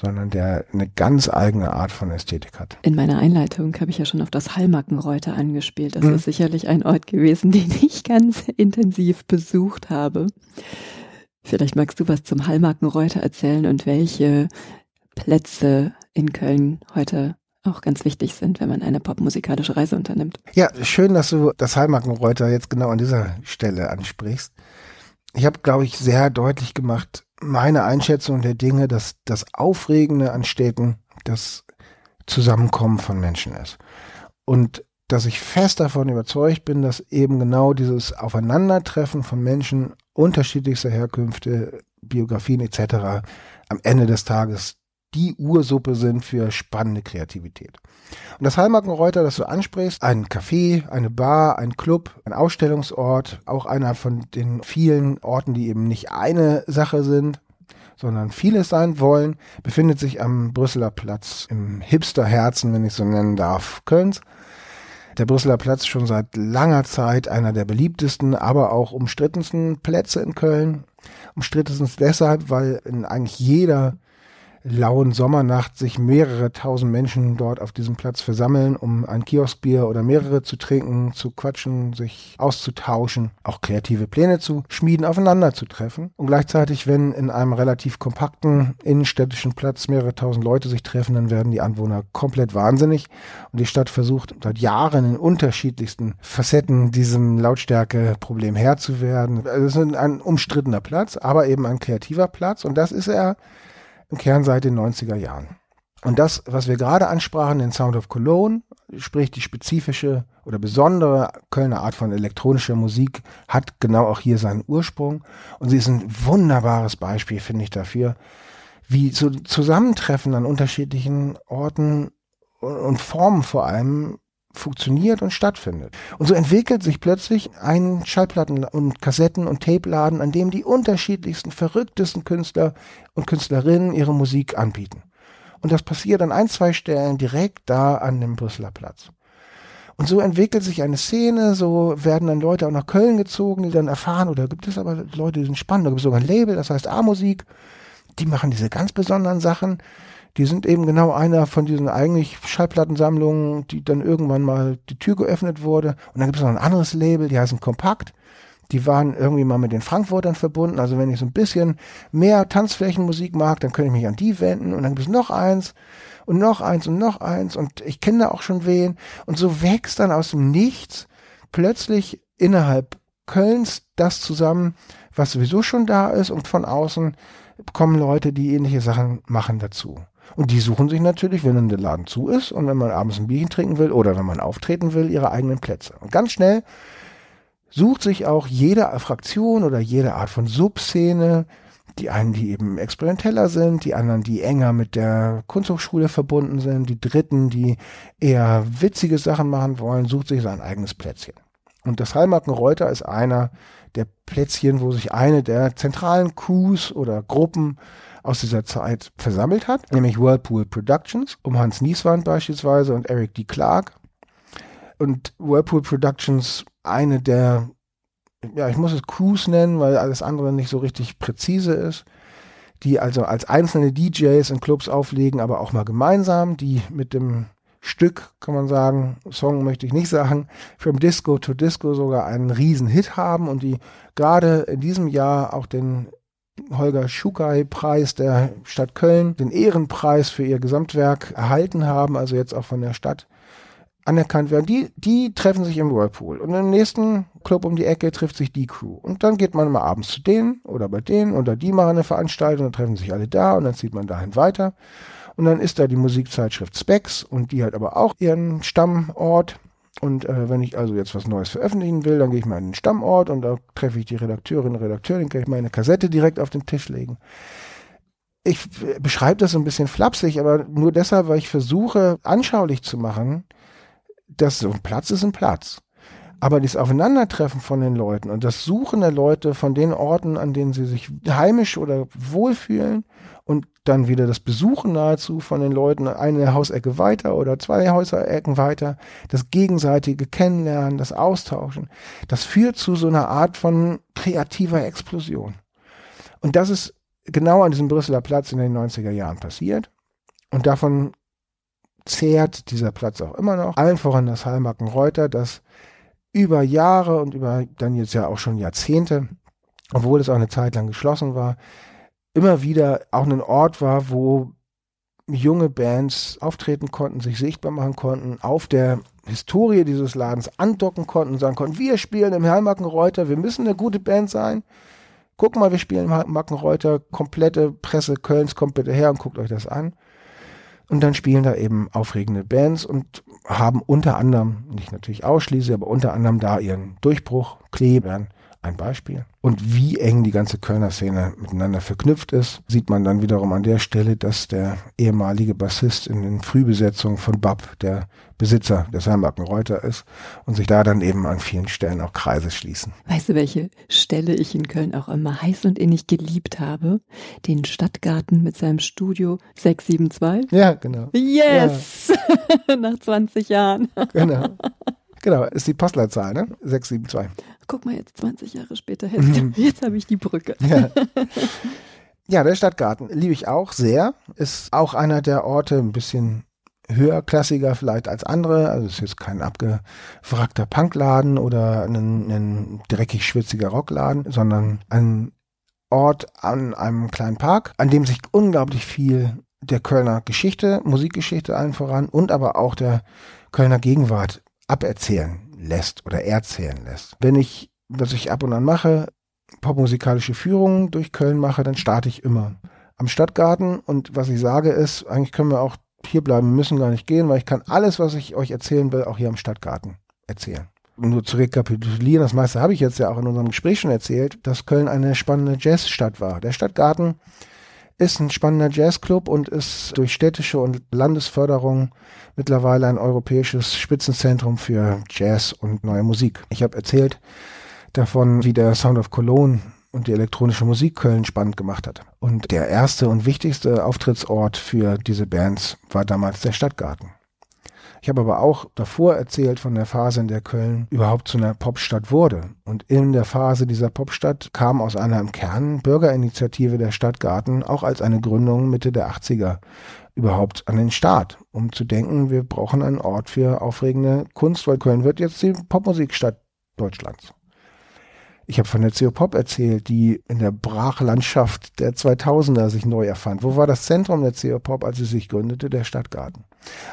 sondern der eine ganz eigene Art von Ästhetik hat. In meiner Einleitung habe ich ja schon auf das Hallmackenreuter angespielt. Das hm. ist sicherlich ein Ort gewesen, <laughs> den ich ganz intensiv besucht habe. Vielleicht magst du was zum Hallmackenreuter erzählen und welche Plätze in Köln heute auch ganz wichtig sind, wenn man eine popmusikalische Reise unternimmt. Ja, schön, dass du das Hallmackenreuter jetzt genau an dieser Stelle ansprichst. Ich habe, glaube ich, sehr deutlich gemacht, meine Einschätzung der Dinge, dass das Aufregende an Städten das Zusammenkommen von Menschen ist. Und dass ich fest davon überzeugt bin, dass eben genau dieses Aufeinandertreffen von Menschen unterschiedlichster Herkünfte, Biografien etc. am Ende des Tages die Ursuppe sind für spannende Kreativität. Und das Hallmarkenreuter, das du ansprichst, ein Café, eine Bar, ein Club, ein Ausstellungsort, auch einer von den vielen Orten, die eben nicht eine Sache sind, sondern vieles sein wollen, befindet sich am Brüsseler Platz im Hipsterherzen, wenn ich so nennen darf, Kölns. Der Brüsseler Platz schon seit langer Zeit einer der beliebtesten, aber auch umstrittensten Plätze in Köln. Umstrittensten deshalb, weil in eigentlich jeder lauen Sommernacht sich mehrere tausend Menschen dort auf diesem Platz versammeln, um ein Kioskbier oder mehrere zu trinken, zu quatschen, sich auszutauschen, auch kreative Pläne zu schmieden, aufeinander zu treffen. Und gleichzeitig, wenn in einem relativ kompakten innenstädtischen Platz mehrere tausend Leute sich treffen, dann werden die Anwohner komplett wahnsinnig. Und die Stadt versucht seit Jahren in unterschiedlichsten Facetten diesem Lautstärkeproblem Herr zu werden. Also es ist ein umstrittener Platz, aber eben ein kreativer Platz. Und das ist er im Kern seit den 90er Jahren. Und das, was wir gerade ansprachen, den Sound of Cologne, sprich die spezifische oder besondere Kölner Art von elektronischer Musik, hat genau auch hier seinen Ursprung. Und sie ist ein wunderbares Beispiel, finde ich, dafür, wie so Zusammentreffen an unterschiedlichen Orten und Formen vor allem funktioniert und stattfindet. Und so entwickelt sich plötzlich ein Schallplatten- und Kassetten- und Tape-Laden, an dem die unterschiedlichsten, verrücktesten Künstler und Künstlerinnen ihre Musik anbieten. Und das passiert an ein, zwei Stellen direkt da an dem Brüsseler Platz. Und so entwickelt sich eine Szene, so werden dann Leute auch nach Köln gezogen, die dann erfahren, oder gibt es aber Leute, die sind spannend, da gibt es sogar ein Label, das heißt A-Musik, die machen diese ganz besonderen Sachen die sind eben genau einer von diesen eigentlich Schallplattensammlungen, die dann irgendwann mal die Tür geöffnet wurde. Und dann gibt es noch ein anderes Label, die heißen Kompakt. Die waren irgendwie mal mit den Frankfurtern verbunden. Also wenn ich so ein bisschen mehr Tanzflächenmusik mag, dann könnte ich mich an die wenden. Und dann gibt es noch eins und noch eins und noch eins. Und ich kenne da auch schon wen. Und so wächst dann aus dem Nichts plötzlich innerhalb Kölns das zusammen, was sowieso schon da ist. Und von außen kommen Leute, die ähnliche Sachen machen dazu. Und die suchen sich natürlich, wenn der Laden zu ist und wenn man abends ein Bierchen trinken will oder wenn man auftreten will, ihre eigenen Plätze. Und ganz schnell sucht sich auch jede Fraktion oder jede Art von Subszene, die einen, die eben experimenteller sind, die anderen, die enger mit der Kunsthochschule verbunden sind, die Dritten, die eher witzige Sachen machen wollen, sucht sich sein eigenes Plätzchen. Und das Hallmarkenreuter ist einer der Plätzchen, wo sich eine der zentralen Coups oder Gruppen aus dieser Zeit versammelt hat, nämlich Whirlpool Productions, um Hans Nieswand beispielsweise und Eric D. Clark. Und Whirlpool Productions, eine der, ja, ich muss es Crews nennen, weil alles andere nicht so richtig präzise ist. die also als einzelne DJs in Clubs auflegen, aber auch mal gemeinsam, die mit dem Stück, kann man sagen, Song möchte ich nicht sagen, From Disco to Disco sogar einen riesen Hit haben und die gerade in diesem Jahr auch den Holger Schukai-Preis der Stadt Köln, den Ehrenpreis für ihr Gesamtwerk erhalten haben, also jetzt auch von der Stadt anerkannt werden, die, die treffen sich im Whirlpool. Und im nächsten Club um die Ecke trifft sich die Crew. Und dann geht man mal abends zu denen oder bei denen oder die machen eine Veranstaltung, dann treffen sich alle da und dann zieht man dahin weiter. Und dann ist da die Musikzeitschrift Specs und die hat aber auch ihren Stammort. Und äh, wenn ich also jetzt was Neues veröffentlichen will, dann gehe ich mal in den Stammort und da treffe ich die Redakteurinnen und Redakteurin, kann ich meine Kassette direkt auf den Tisch legen. Ich beschreibe das so ein bisschen flapsig, aber nur deshalb, weil ich versuche, anschaulich zu machen, dass so ein Platz ist ein Platz. Aber das Aufeinandertreffen von den Leuten und das Suchen der Leute von den Orten, an denen sie sich heimisch oder wohlfühlen und dann wieder das Besuchen nahezu von den Leuten eine Hausecke weiter oder zwei Hausecken weiter, das gegenseitige Kennenlernen, das Austauschen, das führt zu so einer Art von kreativer Explosion. Und das ist genau an diesem Brüsseler Platz in den 90er Jahren passiert. Und davon zehrt dieser Platz auch immer noch. Allen voran das Heilmacken-Reuter, das über Jahre und über dann jetzt ja auch schon Jahrzehnte, obwohl es auch eine Zeit lang geschlossen war, immer wieder auch ein Ort war, wo junge Bands auftreten konnten, sich sichtbar machen konnten, auf der Historie dieses Ladens andocken konnten und sagen konnten, wir spielen im Heilmackenreuter, wir müssen eine gute Band sein. Guck mal, wir spielen im Heilmackenreuter, komplette Presse Kölns kommt bitte her und guckt euch das an. Und dann spielen da eben aufregende Bands und haben unter anderem, nicht natürlich ausschließlich, aber unter anderem da ihren Durchbruch, Klebern, ein Beispiel. Und wie eng die ganze Kölner Szene miteinander verknüpft ist, sieht man dann wiederum an der Stelle, dass der ehemalige Bassist in den Frühbesetzungen von Bab der Besitzer des Heimbacken Reuter ist und sich da dann eben an vielen Stellen auch Kreise schließen. Weißt du, welche Stelle ich in Köln auch immer heiß und innig geliebt habe? Den Stadtgarten mit seinem Studio 672. Ja, genau. Yes! Ja. <laughs> Nach 20 Jahren. Genau. Genau, ist die Postleitzahl, ne? 672. Guck mal, jetzt 20 Jahre später, jetzt, mhm. <laughs> jetzt habe ich die Brücke. Ja. <laughs> ja, der Stadtgarten liebe ich auch sehr. Ist auch einer der Orte, ein bisschen höherklassiger vielleicht als andere. Also es ist jetzt kein abgewrackter Punkladen oder ein, ein dreckig schwitziger Rockladen, sondern ein Ort an einem kleinen Park, an dem sich unglaublich viel der Kölner Geschichte, Musikgeschichte allen voran und aber auch der Kölner Gegenwart aberzählen lässt oder erzählen lässt. Wenn ich, was ich ab und an mache, popmusikalische Führungen durch Köln mache, dann starte ich immer am Stadtgarten und was ich sage ist, eigentlich können wir auch hier bleiben, müssen gar nicht gehen, weil ich kann alles, was ich euch erzählen will, auch hier am Stadtgarten erzählen. Nur zu rekapitulieren, das meiste habe ich jetzt ja auch in unserem Gespräch schon erzählt, dass Köln eine spannende Jazzstadt war. Der Stadtgarten ist ein spannender Jazzclub und ist durch städtische und Landesförderung mittlerweile ein europäisches Spitzenzentrum für Jazz und neue Musik. Ich habe erzählt davon, wie der Sound of Cologne und die elektronische Musik Köln spannend gemacht hat. Und der erste und wichtigste Auftrittsort für diese Bands war damals der Stadtgarten. Ich habe aber auch davor erzählt von der Phase, in der Köln überhaupt zu einer Popstadt wurde. Und in der Phase dieser Popstadt kam aus einer im Kern Bürgerinitiative der Stadtgarten auch als eine Gründung Mitte der 80er überhaupt an den Start, um zu denken, wir brauchen einen Ort für aufregende Kunst, weil Köln wird jetzt die Popmusikstadt Deutschlands. Ich habe von der CO Pop erzählt, die in der Brachlandschaft der 2000er sich neu erfand. Wo war das Zentrum der CO Pop, als sie sich gründete? Der Stadtgarten.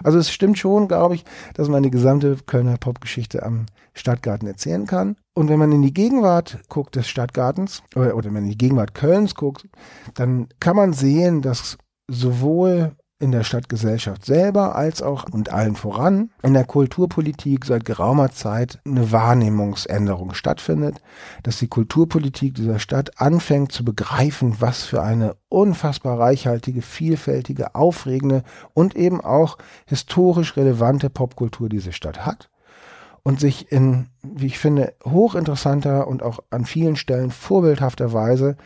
Also es stimmt schon, glaube ich, dass man die gesamte Kölner Popgeschichte am Stadtgarten erzählen kann. Und wenn man in die Gegenwart guckt des Stadtgartens, oder, oder wenn man in die Gegenwart Kölns guckt, dann kann man sehen, dass sowohl in der Stadtgesellschaft selber als auch und allen voran. In der Kulturpolitik seit geraumer Zeit eine Wahrnehmungsänderung stattfindet, dass die Kulturpolitik dieser Stadt anfängt zu begreifen, was für eine unfassbar reichhaltige, vielfältige, aufregende und eben auch historisch relevante Popkultur diese Stadt hat und sich in, wie ich finde, hochinteressanter und auch an vielen Stellen vorbildhafter Weise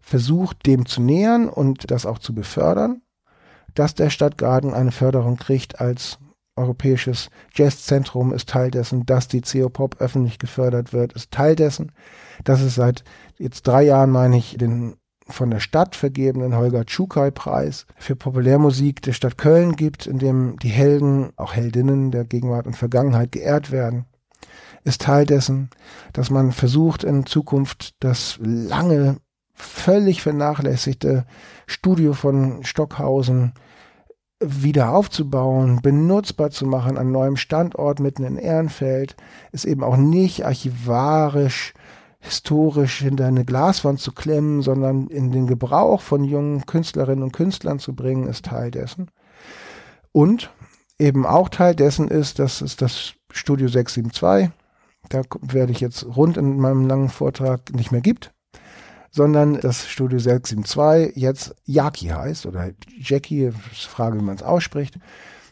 versucht, dem zu nähern und das auch zu befördern dass der Stadtgarten eine Förderung kriegt als europäisches Jazzzentrum, ist Teil dessen, dass die CO-Pop öffentlich gefördert wird, ist Teil dessen, dass es seit jetzt drei Jahren, meine ich, den von der Stadt vergebenen Holger Tschukai-Preis für Populärmusik der Stadt Köln gibt, in dem die Helden, auch Heldinnen der Gegenwart und Vergangenheit geehrt werden, ist Teil dessen, dass man versucht in Zukunft das lange völlig vernachlässigte Studio von Stockhausen wieder aufzubauen, benutzbar zu machen an neuem Standort mitten in Ehrenfeld, ist eben auch nicht archivarisch historisch hinter eine Glaswand zu klemmen, sondern in den Gebrauch von jungen Künstlerinnen und Künstlern zu bringen, ist Teil dessen. Und eben auch Teil dessen ist, dass es das Studio 672, da werde ich jetzt rund in meinem langen Vortrag nicht mehr gibt, sondern das Studio 672 jetzt Yaki heißt oder Jackie, Frage, wie man es ausspricht,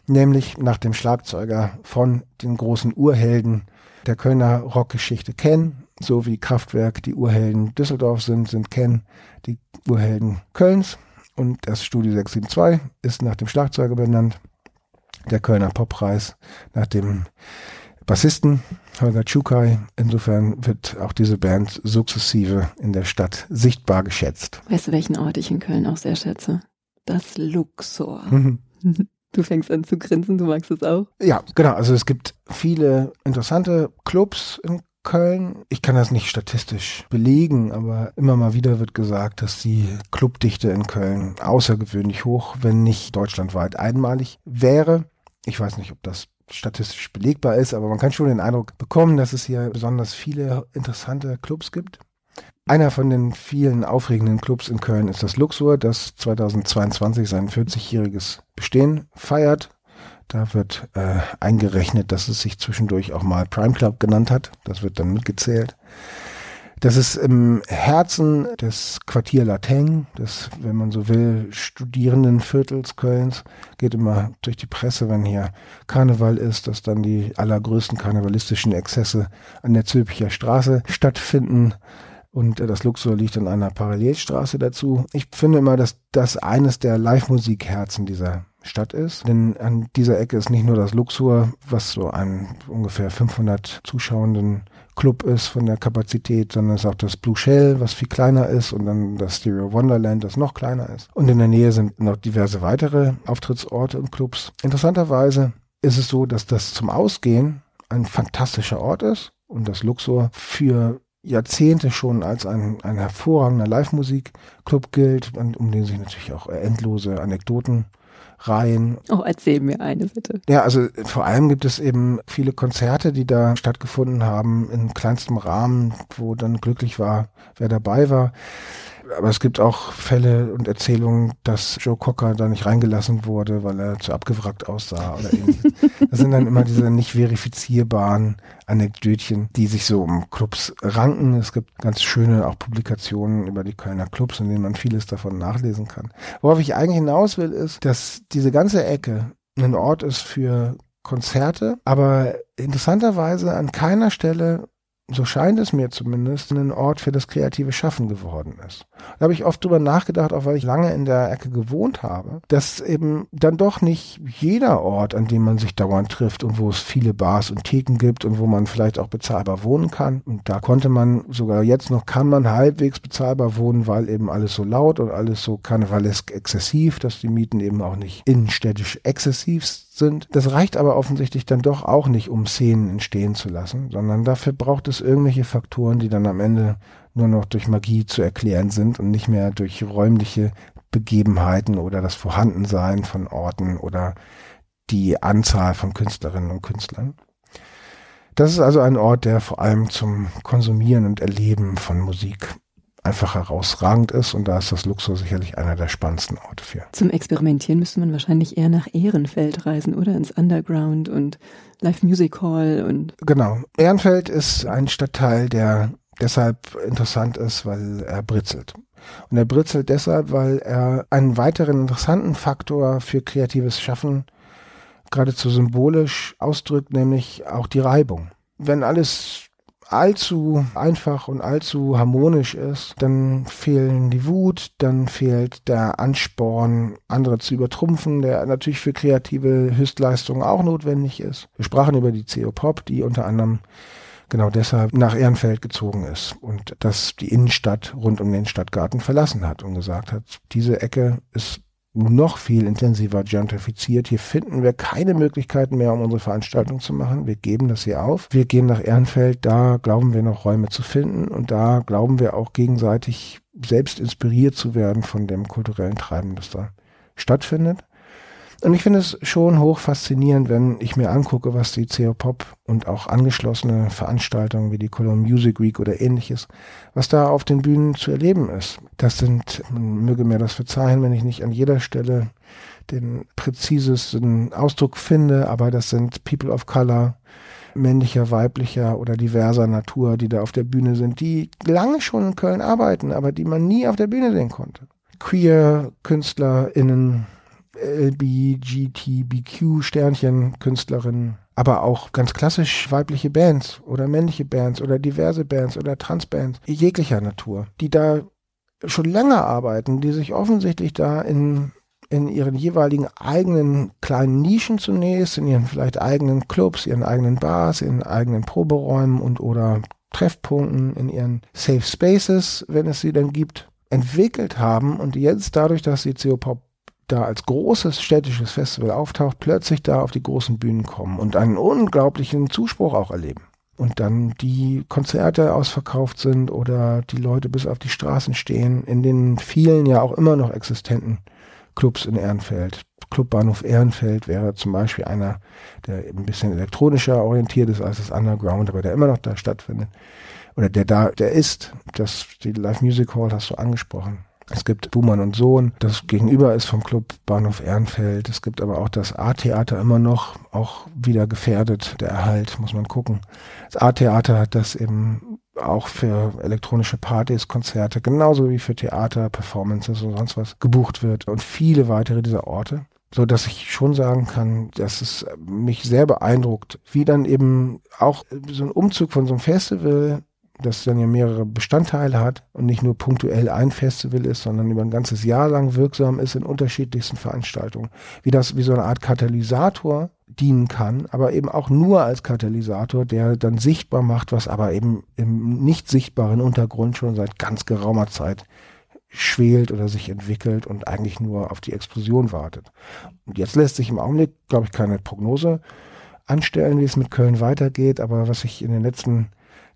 nämlich nach dem Schlagzeuger von den großen Urhelden der Kölner Rockgeschichte kennen, so wie Kraftwerk die Urhelden Düsseldorf sind, sind Ken die Urhelden Kölns. Und das Studio 672 ist nach dem Schlagzeuger benannt. Der Kölner Poppreis nach dem Bassisten Holger Tschukai. Insofern wird auch diese Band sukzessive in der Stadt sichtbar geschätzt. Weißt du, welchen Ort ich in Köln auch sehr schätze? Das Luxor. Mhm. <laughs> Du fängst an zu grinsen, du magst es auch? Ja, genau. Also es gibt viele interessante Clubs in Köln. Ich kann das nicht statistisch belegen, aber immer mal wieder wird gesagt, dass die Clubdichte in Köln außergewöhnlich hoch, wenn nicht deutschlandweit einmalig wäre. Ich weiß nicht, ob das statistisch belegbar ist, aber man kann schon den Eindruck bekommen, dass es hier besonders viele interessante Clubs gibt. Einer von den vielen aufregenden Clubs in Köln ist das Luxor, das 2022 sein 40-jähriges Bestehen feiert. Da wird äh, eingerechnet, dass es sich zwischendurch auch mal Prime Club genannt hat. Das wird dann mitgezählt. Das ist im Herzen des Quartier Lateng, des, wenn man so will, Studierendenviertels Kölns. Geht immer durch die Presse, wenn hier Karneval ist, dass dann die allergrößten karnevalistischen Exzesse an der Zülpicher Straße stattfinden. Und das Luxor liegt in einer Parallelstraße dazu. Ich finde immer, dass das eines der Live-Musikherzen dieser Stadt ist. Denn an dieser Ecke ist nicht nur das Luxor, was so ein ungefähr 500 Zuschauenden Club ist von der Kapazität, sondern es ist auch das Blue Shell, was viel kleiner ist und dann das Stereo Wonderland, das noch kleiner ist. Und in der Nähe sind noch diverse weitere Auftrittsorte und Clubs. Interessanterweise ist es so, dass das zum Ausgehen ein fantastischer Ort ist und das Luxor für Jahrzehnte schon als ein, ein hervorragender Live-Musik-Club gilt, um den sich natürlich auch endlose Anekdoten rein. Oh, erzähl mir eine bitte. Ja, also vor allem gibt es eben viele Konzerte, die da stattgefunden haben, in kleinstem Rahmen, wo dann glücklich war, wer dabei war. Aber es gibt auch Fälle und Erzählungen, dass Joe Cocker da nicht reingelassen wurde, weil er zu abgewrackt aussah oder ähnliches. das sind dann immer diese nicht verifizierbaren Anekdötchen, die sich so um Clubs ranken. Es gibt ganz schöne auch Publikationen über die Kölner Clubs, in denen man vieles davon nachlesen kann. Worauf ich eigentlich hinaus will, ist, dass diese ganze Ecke ein Ort ist für Konzerte, aber interessanterweise an keiner Stelle so scheint es mir zumindest, ein Ort für das kreative Schaffen geworden ist. Da habe ich oft drüber nachgedacht, auch weil ich lange in der Ecke gewohnt habe, dass eben dann doch nicht jeder Ort, an dem man sich dauernd trifft und wo es viele Bars und Theken gibt und wo man vielleicht auch bezahlbar wohnen kann. Und da konnte man sogar jetzt noch, kann man halbwegs bezahlbar wohnen, weil eben alles so laut und alles so karnevalesk exzessiv, dass die Mieten eben auch nicht innenstädtisch exzessiv sind. Das reicht aber offensichtlich dann doch auch nicht, um Szenen entstehen zu lassen, sondern dafür braucht es irgendwelche Faktoren, die dann am Ende nur noch durch Magie zu erklären sind und nicht mehr durch räumliche Begebenheiten oder das Vorhandensein von Orten oder die Anzahl von Künstlerinnen und Künstlern. Das ist also ein Ort, der vor allem zum Konsumieren und Erleben von Musik einfach herausragend ist und da ist das Luxor sicherlich einer der spannendsten Orte für. Zum Experimentieren müsste man wahrscheinlich eher nach Ehrenfeld reisen oder ins Underground und Live Music Hall und. Genau. Ehrenfeld ist ein Stadtteil, der deshalb interessant ist, weil er britzelt. Und er britzelt deshalb, weil er einen weiteren interessanten Faktor für kreatives Schaffen geradezu symbolisch ausdrückt, nämlich auch die Reibung. Wenn alles allzu einfach und allzu harmonisch ist, dann fehlen die Wut, dann fehlt der Ansporn, andere zu übertrumpfen, der natürlich für kreative Höchstleistungen auch notwendig ist. Wir sprachen über die CO-Pop, die unter anderem genau deshalb nach Ehrenfeld gezogen ist und dass die Innenstadt rund um den Stadtgarten verlassen hat und gesagt hat, diese Ecke ist noch viel intensiver gentrifiziert. Hier finden wir keine Möglichkeiten mehr, um unsere Veranstaltung zu machen. Wir geben das hier auf. Wir gehen nach Ehrenfeld. Da glauben wir noch Räume zu finden und da glauben wir auch gegenseitig selbst inspiriert zu werden von dem kulturellen Treiben, das da stattfindet. Und ich finde es schon hoch faszinierend, wenn ich mir angucke, was die CO Pop und auch angeschlossene Veranstaltungen wie die Cologne Music Week oder ähnliches, was da auf den Bühnen zu erleben ist. Das sind, man möge mir das verzeihen, wenn ich nicht an jeder Stelle den präzisesten Ausdruck finde, aber das sind People of Color, männlicher, weiblicher oder diverser Natur, die da auf der Bühne sind, die lange schon in Köln arbeiten, aber die man nie auf der Bühne sehen konnte. Queer KünstlerInnen, LBGTBQ Sternchen Künstlerinnen, aber auch ganz klassisch weibliche Bands oder männliche Bands oder diverse Bands oder Transbands jeglicher Natur, die da schon länger arbeiten, die sich offensichtlich da in in ihren jeweiligen eigenen kleinen Nischen zunächst, in ihren vielleicht eigenen Clubs, ihren eigenen Bars, in eigenen Proberäumen und oder Treffpunkten, in ihren Safe Spaces, wenn es sie denn gibt, entwickelt haben und jetzt dadurch, dass die CO Pop da als großes städtisches Festival auftaucht, plötzlich da auf die großen Bühnen kommen und einen unglaublichen Zuspruch auch erleben. Und dann die Konzerte ausverkauft sind oder die Leute bis auf die Straßen stehen, in den vielen ja auch immer noch existenten Clubs in Ehrenfeld. Clubbahnhof Ehrenfeld wäre zum Beispiel einer, der ein bisschen elektronischer orientiert ist als das Underground, aber der immer noch da stattfindet. Oder der da, der ist. Das, die Live Music Hall hast du angesprochen. Es gibt Buhmann und Sohn, das gegenüber ist vom Club Bahnhof Ehrenfeld. Es gibt aber auch das A-Theater immer noch, auch wieder gefährdet, der Erhalt, muss man gucken. Das A-Theater hat das eben auch für elektronische Partys, Konzerte, genauso wie für Theater, Performances und sonst was gebucht wird und viele weitere dieser Orte. So dass ich schon sagen kann, dass es mich sehr beeindruckt, wie dann eben auch so ein Umzug von so einem Festival das dann ja mehrere Bestandteile hat und nicht nur punktuell ein Festival ist, sondern über ein ganzes Jahr lang wirksam ist in unterschiedlichsten Veranstaltungen. Wie das wie so eine Art Katalysator dienen kann, aber eben auch nur als Katalysator, der dann sichtbar macht, was aber eben im nicht sichtbaren Untergrund schon seit ganz geraumer Zeit schwelt oder sich entwickelt und eigentlich nur auf die Explosion wartet. Und jetzt lässt sich im Augenblick, glaube ich, keine Prognose anstellen, wie es mit Köln weitergeht, aber was ich in den letzten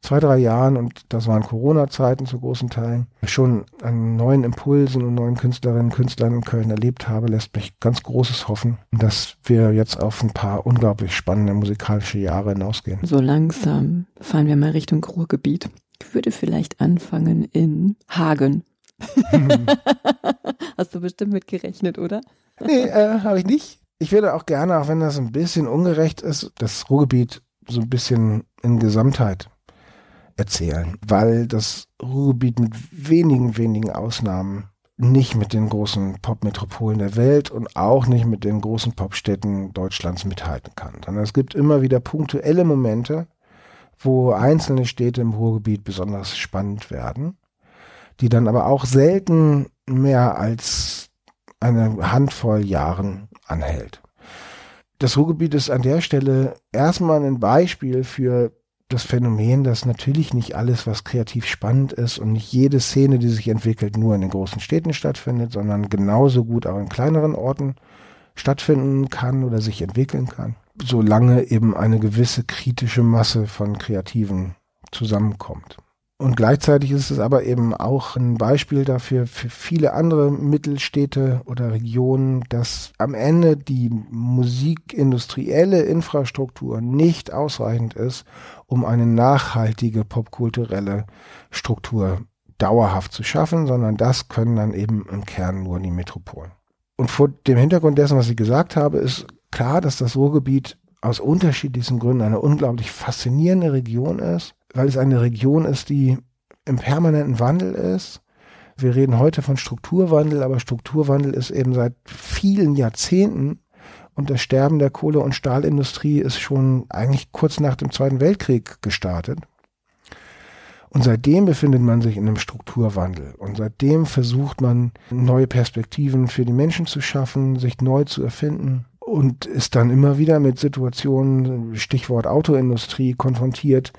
zwei, drei Jahren, und das waren Corona-Zeiten zu großen Teilen, schon an neuen Impulsen und neuen Künstlerinnen und Künstlern in Köln erlebt habe, lässt mich ganz großes hoffen, dass wir jetzt auf ein paar unglaublich spannende musikalische Jahre hinausgehen. So langsam fahren wir mal Richtung Ruhrgebiet. Ich würde vielleicht anfangen in Hagen. <laughs> Hast du bestimmt mit gerechnet, oder? Nee, äh, habe ich nicht. Ich würde auch gerne, auch wenn das ein bisschen ungerecht ist, das Ruhrgebiet so ein bisschen in Gesamtheit erzählen, weil das Ruhrgebiet mit wenigen, wenigen Ausnahmen nicht mit den großen Popmetropolen der Welt und auch nicht mit den großen Popstädten Deutschlands mithalten kann. Sondern es gibt immer wieder punktuelle Momente, wo einzelne Städte im Ruhrgebiet besonders spannend werden, die dann aber auch selten mehr als eine Handvoll Jahren anhält. Das Ruhrgebiet ist an der Stelle erstmal ein Beispiel für das Phänomen, dass natürlich nicht alles, was kreativ spannend ist und nicht jede Szene, die sich entwickelt, nur in den großen Städten stattfindet, sondern genauso gut auch in kleineren Orten stattfinden kann oder sich entwickeln kann, solange eben eine gewisse kritische Masse von Kreativen zusammenkommt. Und gleichzeitig ist es aber eben auch ein Beispiel dafür für viele andere Mittelstädte oder Regionen, dass am Ende die musikindustrielle Infrastruktur nicht ausreichend ist, um eine nachhaltige popkulturelle Struktur dauerhaft zu schaffen, sondern das können dann eben im Kern nur die Metropolen. Und vor dem Hintergrund dessen, was ich gesagt habe, ist klar, dass das Ruhrgebiet aus unterschiedlichsten Gründen eine unglaublich faszinierende Region ist weil es eine Region ist, die im permanenten Wandel ist. Wir reden heute von Strukturwandel, aber Strukturwandel ist eben seit vielen Jahrzehnten und das Sterben der Kohle- und Stahlindustrie ist schon eigentlich kurz nach dem Zweiten Weltkrieg gestartet. Und seitdem befindet man sich in einem Strukturwandel. Und seitdem versucht man, neue Perspektiven für die Menschen zu schaffen, sich neu zu erfinden und ist dann immer wieder mit Situationen, Stichwort Autoindustrie, konfrontiert,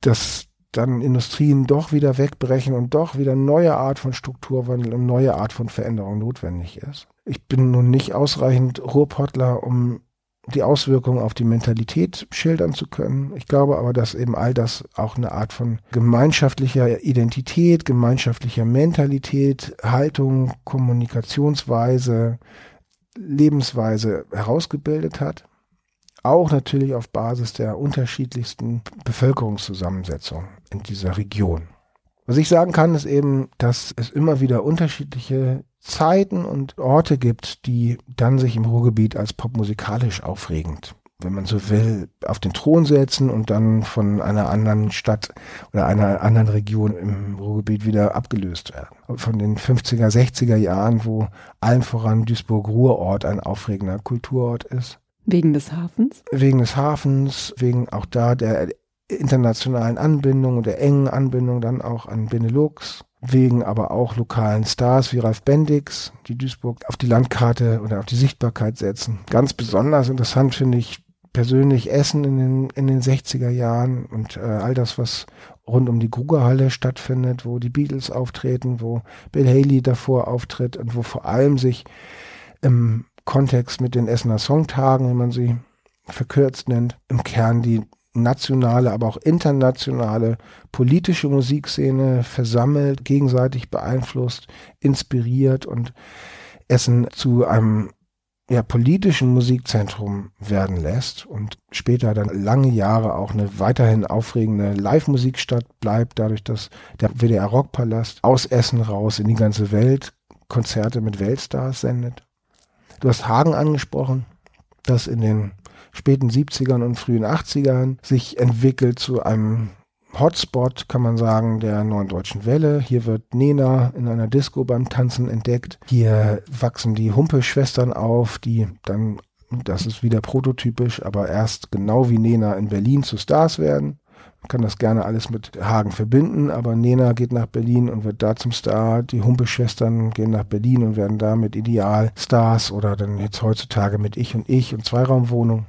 dass dann Industrien doch wieder wegbrechen und doch wieder neue Art von Strukturwandel und neue Art von Veränderung notwendig ist. Ich bin nun nicht ausreichend Ruhrpottler, um die Auswirkungen auf die Mentalität schildern zu können. Ich glaube aber, dass eben all das auch eine Art von gemeinschaftlicher Identität, gemeinschaftlicher Mentalität, Haltung, Kommunikationsweise, Lebensweise herausgebildet hat. Auch natürlich auf Basis der unterschiedlichsten Bevölkerungszusammensetzungen in dieser Region. Was ich sagen kann, ist eben, dass es immer wieder unterschiedliche Zeiten und Orte gibt, die dann sich im Ruhrgebiet als popmusikalisch aufregend, wenn man so will, auf den Thron setzen und dann von einer anderen Stadt oder einer anderen Region im Ruhrgebiet wieder abgelöst werden. Von den 50er, 60er Jahren, wo allen voran Duisburg-Ruhrort ein aufregender Kulturort ist. Wegen des Hafens? Wegen des Hafens, wegen auch da der internationalen Anbindung und der engen Anbindung dann auch an Benelux wegen aber auch lokalen Stars wie Ralf Bendix, die Duisburg auf die Landkarte oder auf die Sichtbarkeit setzen. Ganz besonders interessant finde ich persönlich Essen in den, in den 60er Jahren und äh, all das, was rund um die Grugerhalle stattfindet, wo die Beatles auftreten, wo Bill Haley davor auftritt und wo vor allem sich im Kontext mit den Essener Songtagen, wie man sie verkürzt nennt, im Kern die nationale, aber auch internationale politische Musikszene versammelt, gegenseitig beeinflusst, inspiriert und Essen zu einem ja, politischen Musikzentrum werden lässt und später dann lange Jahre auch eine weiterhin aufregende Live-Musikstadt bleibt, dadurch, dass der WDR Rockpalast aus Essen raus in die ganze Welt Konzerte mit Weltstars sendet. Du hast Hagen angesprochen, das in den späten 70ern und frühen 80ern sich entwickelt zu einem Hotspot, kann man sagen, der neuen deutschen Welle. Hier wird Nena in einer Disco beim Tanzen entdeckt. Hier wachsen die Humpelschwestern auf, die dann, das ist wieder prototypisch, aber erst genau wie Nena in Berlin zu Stars werden. Man kann das gerne alles mit Hagen verbinden, aber Nena geht nach Berlin und wird da zum Star. Die Humpelschwestern gehen nach Berlin und werden da mit Idealstars oder dann jetzt heutzutage mit Ich und Ich und Zweiraumwohnung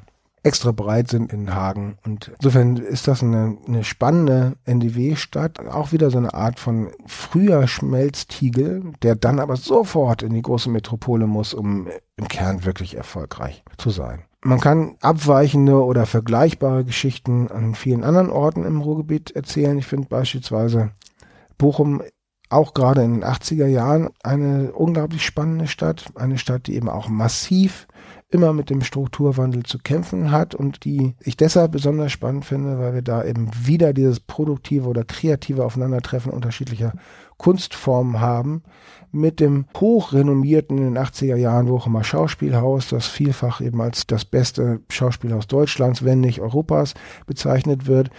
extra breit sind in Hagen. Und insofern ist das eine, eine spannende NDW-Stadt. Auch wieder so eine Art von früher Schmelztiegel, der dann aber sofort in die große Metropole muss, um im Kern wirklich erfolgreich zu sein. Man kann abweichende oder vergleichbare Geschichten an vielen anderen Orten im Ruhrgebiet erzählen. Ich finde beispielsweise Bochum auch gerade in den 80er Jahren eine unglaublich spannende Stadt. Eine Stadt, die eben auch massiv immer mit dem Strukturwandel zu kämpfen hat und die ich deshalb besonders spannend finde, weil wir da eben wieder dieses produktive oder kreative Aufeinandertreffen unterschiedlicher Kunstformen haben, mit dem hochrenommierten in den 80er Jahren Bochumer Schauspielhaus, das vielfach eben als das beste Schauspielhaus Deutschlands, wenn nicht Europas, bezeichnet wird,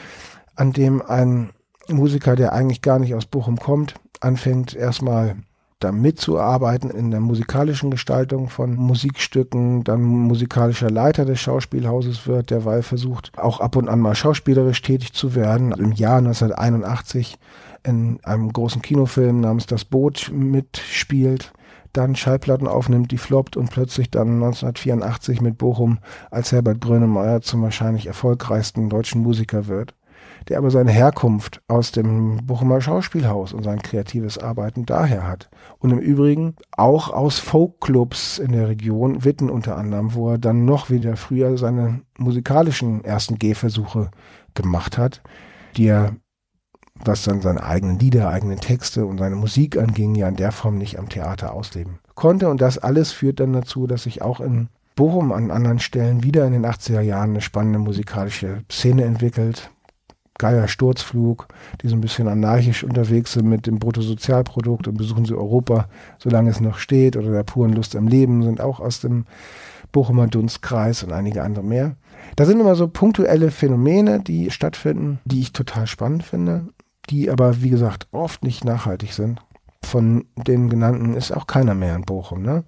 an dem ein Musiker, der eigentlich gar nicht aus Bochum kommt, anfängt erstmal da mitzuarbeiten in der musikalischen Gestaltung von Musikstücken, dann musikalischer Leiter des Schauspielhauses wird, derweil versucht, auch ab und an mal schauspielerisch tätig zu werden. Im Jahr 1981 in einem großen Kinofilm namens Das Boot mitspielt, dann Schallplatten aufnimmt, die floppt und plötzlich dann 1984 mit Bochum als Herbert Grönemeyer zum wahrscheinlich erfolgreichsten deutschen Musiker wird der aber seine Herkunft aus dem Bochumer Schauspielhaus und sein kreatives Arbeiten daher hat. Und im Übrigen auch aus Folkclubs in der Region, Witten unter anderem, wo er dann noch wieder früher seine musikalischen ersten Gehversuche gemacht hat, die er, was dann seine eigenen Lieder, eigenen Texte und seine Musik anging, ja in der Form nicht am Theater ausleben konnte. Und das alles führt dann dazu, dass sich auch in Bochum an anderen Stellen wieder in den 80er Jahren eine spannende musikalische Szene entwickelt, Geier Sturzflug, die so ein bisschen anarchisch unterwegs sind mit dem Bruttosozialprodukt und besuchen sie Europa, solange es noch steht, oder der puren Lust am Leben, sind auch aus dem Bochumer Dunstkreis und einige andere mehr. Da sind immer so punktuelle Phänomene, die stattfinden, die ich total spannend finde, die aber, wie gesagt, oft nicht nachhaltig sind von den genannten ist auch keiner mehr in Bochum. Ne?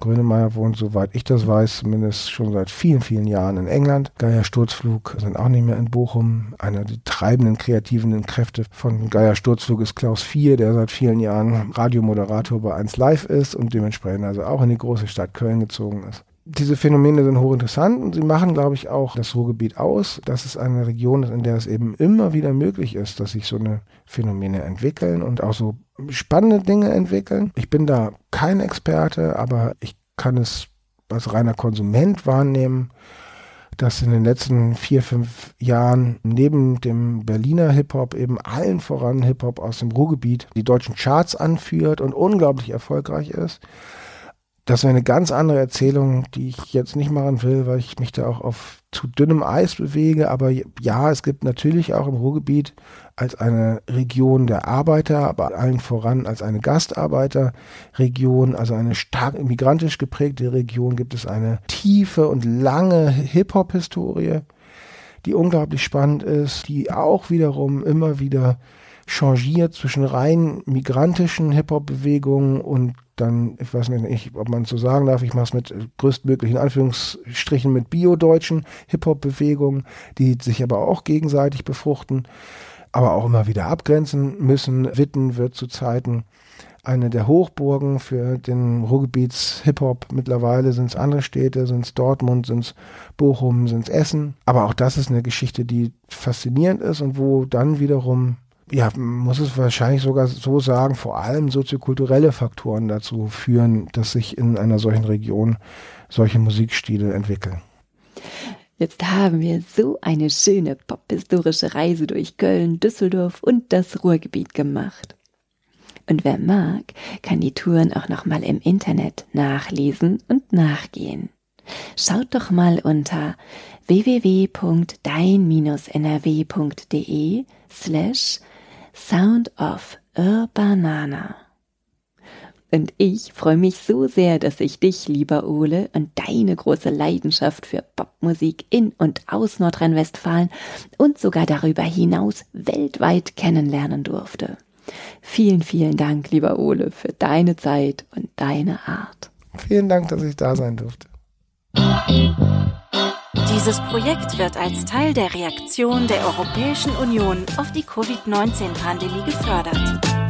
Grönemeyer wohnt, soweit ich das weiß, zumindest schon seit vielen, vielen Jahren in England. Geier Sturzflug sind auch nicht mehr in Bochum. Einer der treibenden, kreativen Kräfte von Geier Sturzflug ist Klaus Vier, der seit vielen Jahren Radiomoderator bei 1 Live ist und dementsprechend also auch in die große Stadt Köln gezogen ist. Diese Phänomene sind hochinteressant und sie machen, glaube ich, auch das Ruhrgebiet aus. Das ist eine Region, in der es eben immer wieder möglich ist, dass sich so eine Phänomene entwickeln und auch so spannende Dinge entwickeln. Ich bin da kein Experte, aber ich kann es als reiner Konsument wahrnehmen, dass in den letzten vier, fünf Jahren neben dem Berliner Hip-Hop eben allen voran Hip-Hop aus dem Ruhrgebiet die deutschen Charts anführt und unglaublich erfolgreich ist das wäre eine ganz andere Erzählung, die ich jetzt nicht machen will, weil ich mich da auch auf zu dünnem Eis bewege. Aber ja, es gibt natürlich auch im Ruhrgebiet als eine Region der Arbeiter, aber allen voran als eine Gastarbeiterregion, also eine stark migrantisch geprägte Region, gibt es eine tiefe und lange Hip-Hop-Historie, die unglaublich spannend ist, die auch wiederum immer wieder changiert zwischen rein migrantischen Hip-Hop-Bewegungen und dann, ich weiß nicht, ob man so sagen darf, ich mache es mit größtmöglichen Anführungsstrichen mit bio-deutschen Hip-Hop-Bewegungen, die sich aber auch gegenseitig befruchten, aber auch immer wieder abgrenzen müssen. Witten wird zu Zeiten eine der Hochburgen für den Ruhrgebiets Hip-Hop. Mittlerweile sind es andere Städte, sind es Dortmund, sind es Bochum, sind es Essen. Aber auch das ist eine Geschichte, die faszinierend ist und wo dann wiederum ja, muss es wahrscheinlich sogar so sagen, vor allem soziokulturelle Faktoren dazu führen, dass sich in einer solchen Region solche Musikstile entwickeln. Jetzt haben wir so eine schöne pophistorische Reise durch Köln, Düsseldorf und das Ruhrgebiet gemacht. Und wer mag, kann die Touren auch nochmal im Internet nachlesen und nachgehen. Schaut doch mal unter www.dein-nrw.de slash Sound of Urbanana. Und ich freue mich so sehr, dass ich dich, lieber Ole, und deine große Leidenschaft für Popmusik in und aus Nordrhein-Westfalen und sogar darüber hinaus weltweit kennenlernen durfte. Vielen, vielen Dank, lieber Ole, für deine Zeit und deine Art. Vielen Dank, dass ich da sein durfte. Dieses Projekt wird als Teil der Reaktion der Europäischen Union auf die Covid-19-Pandemie gefördert.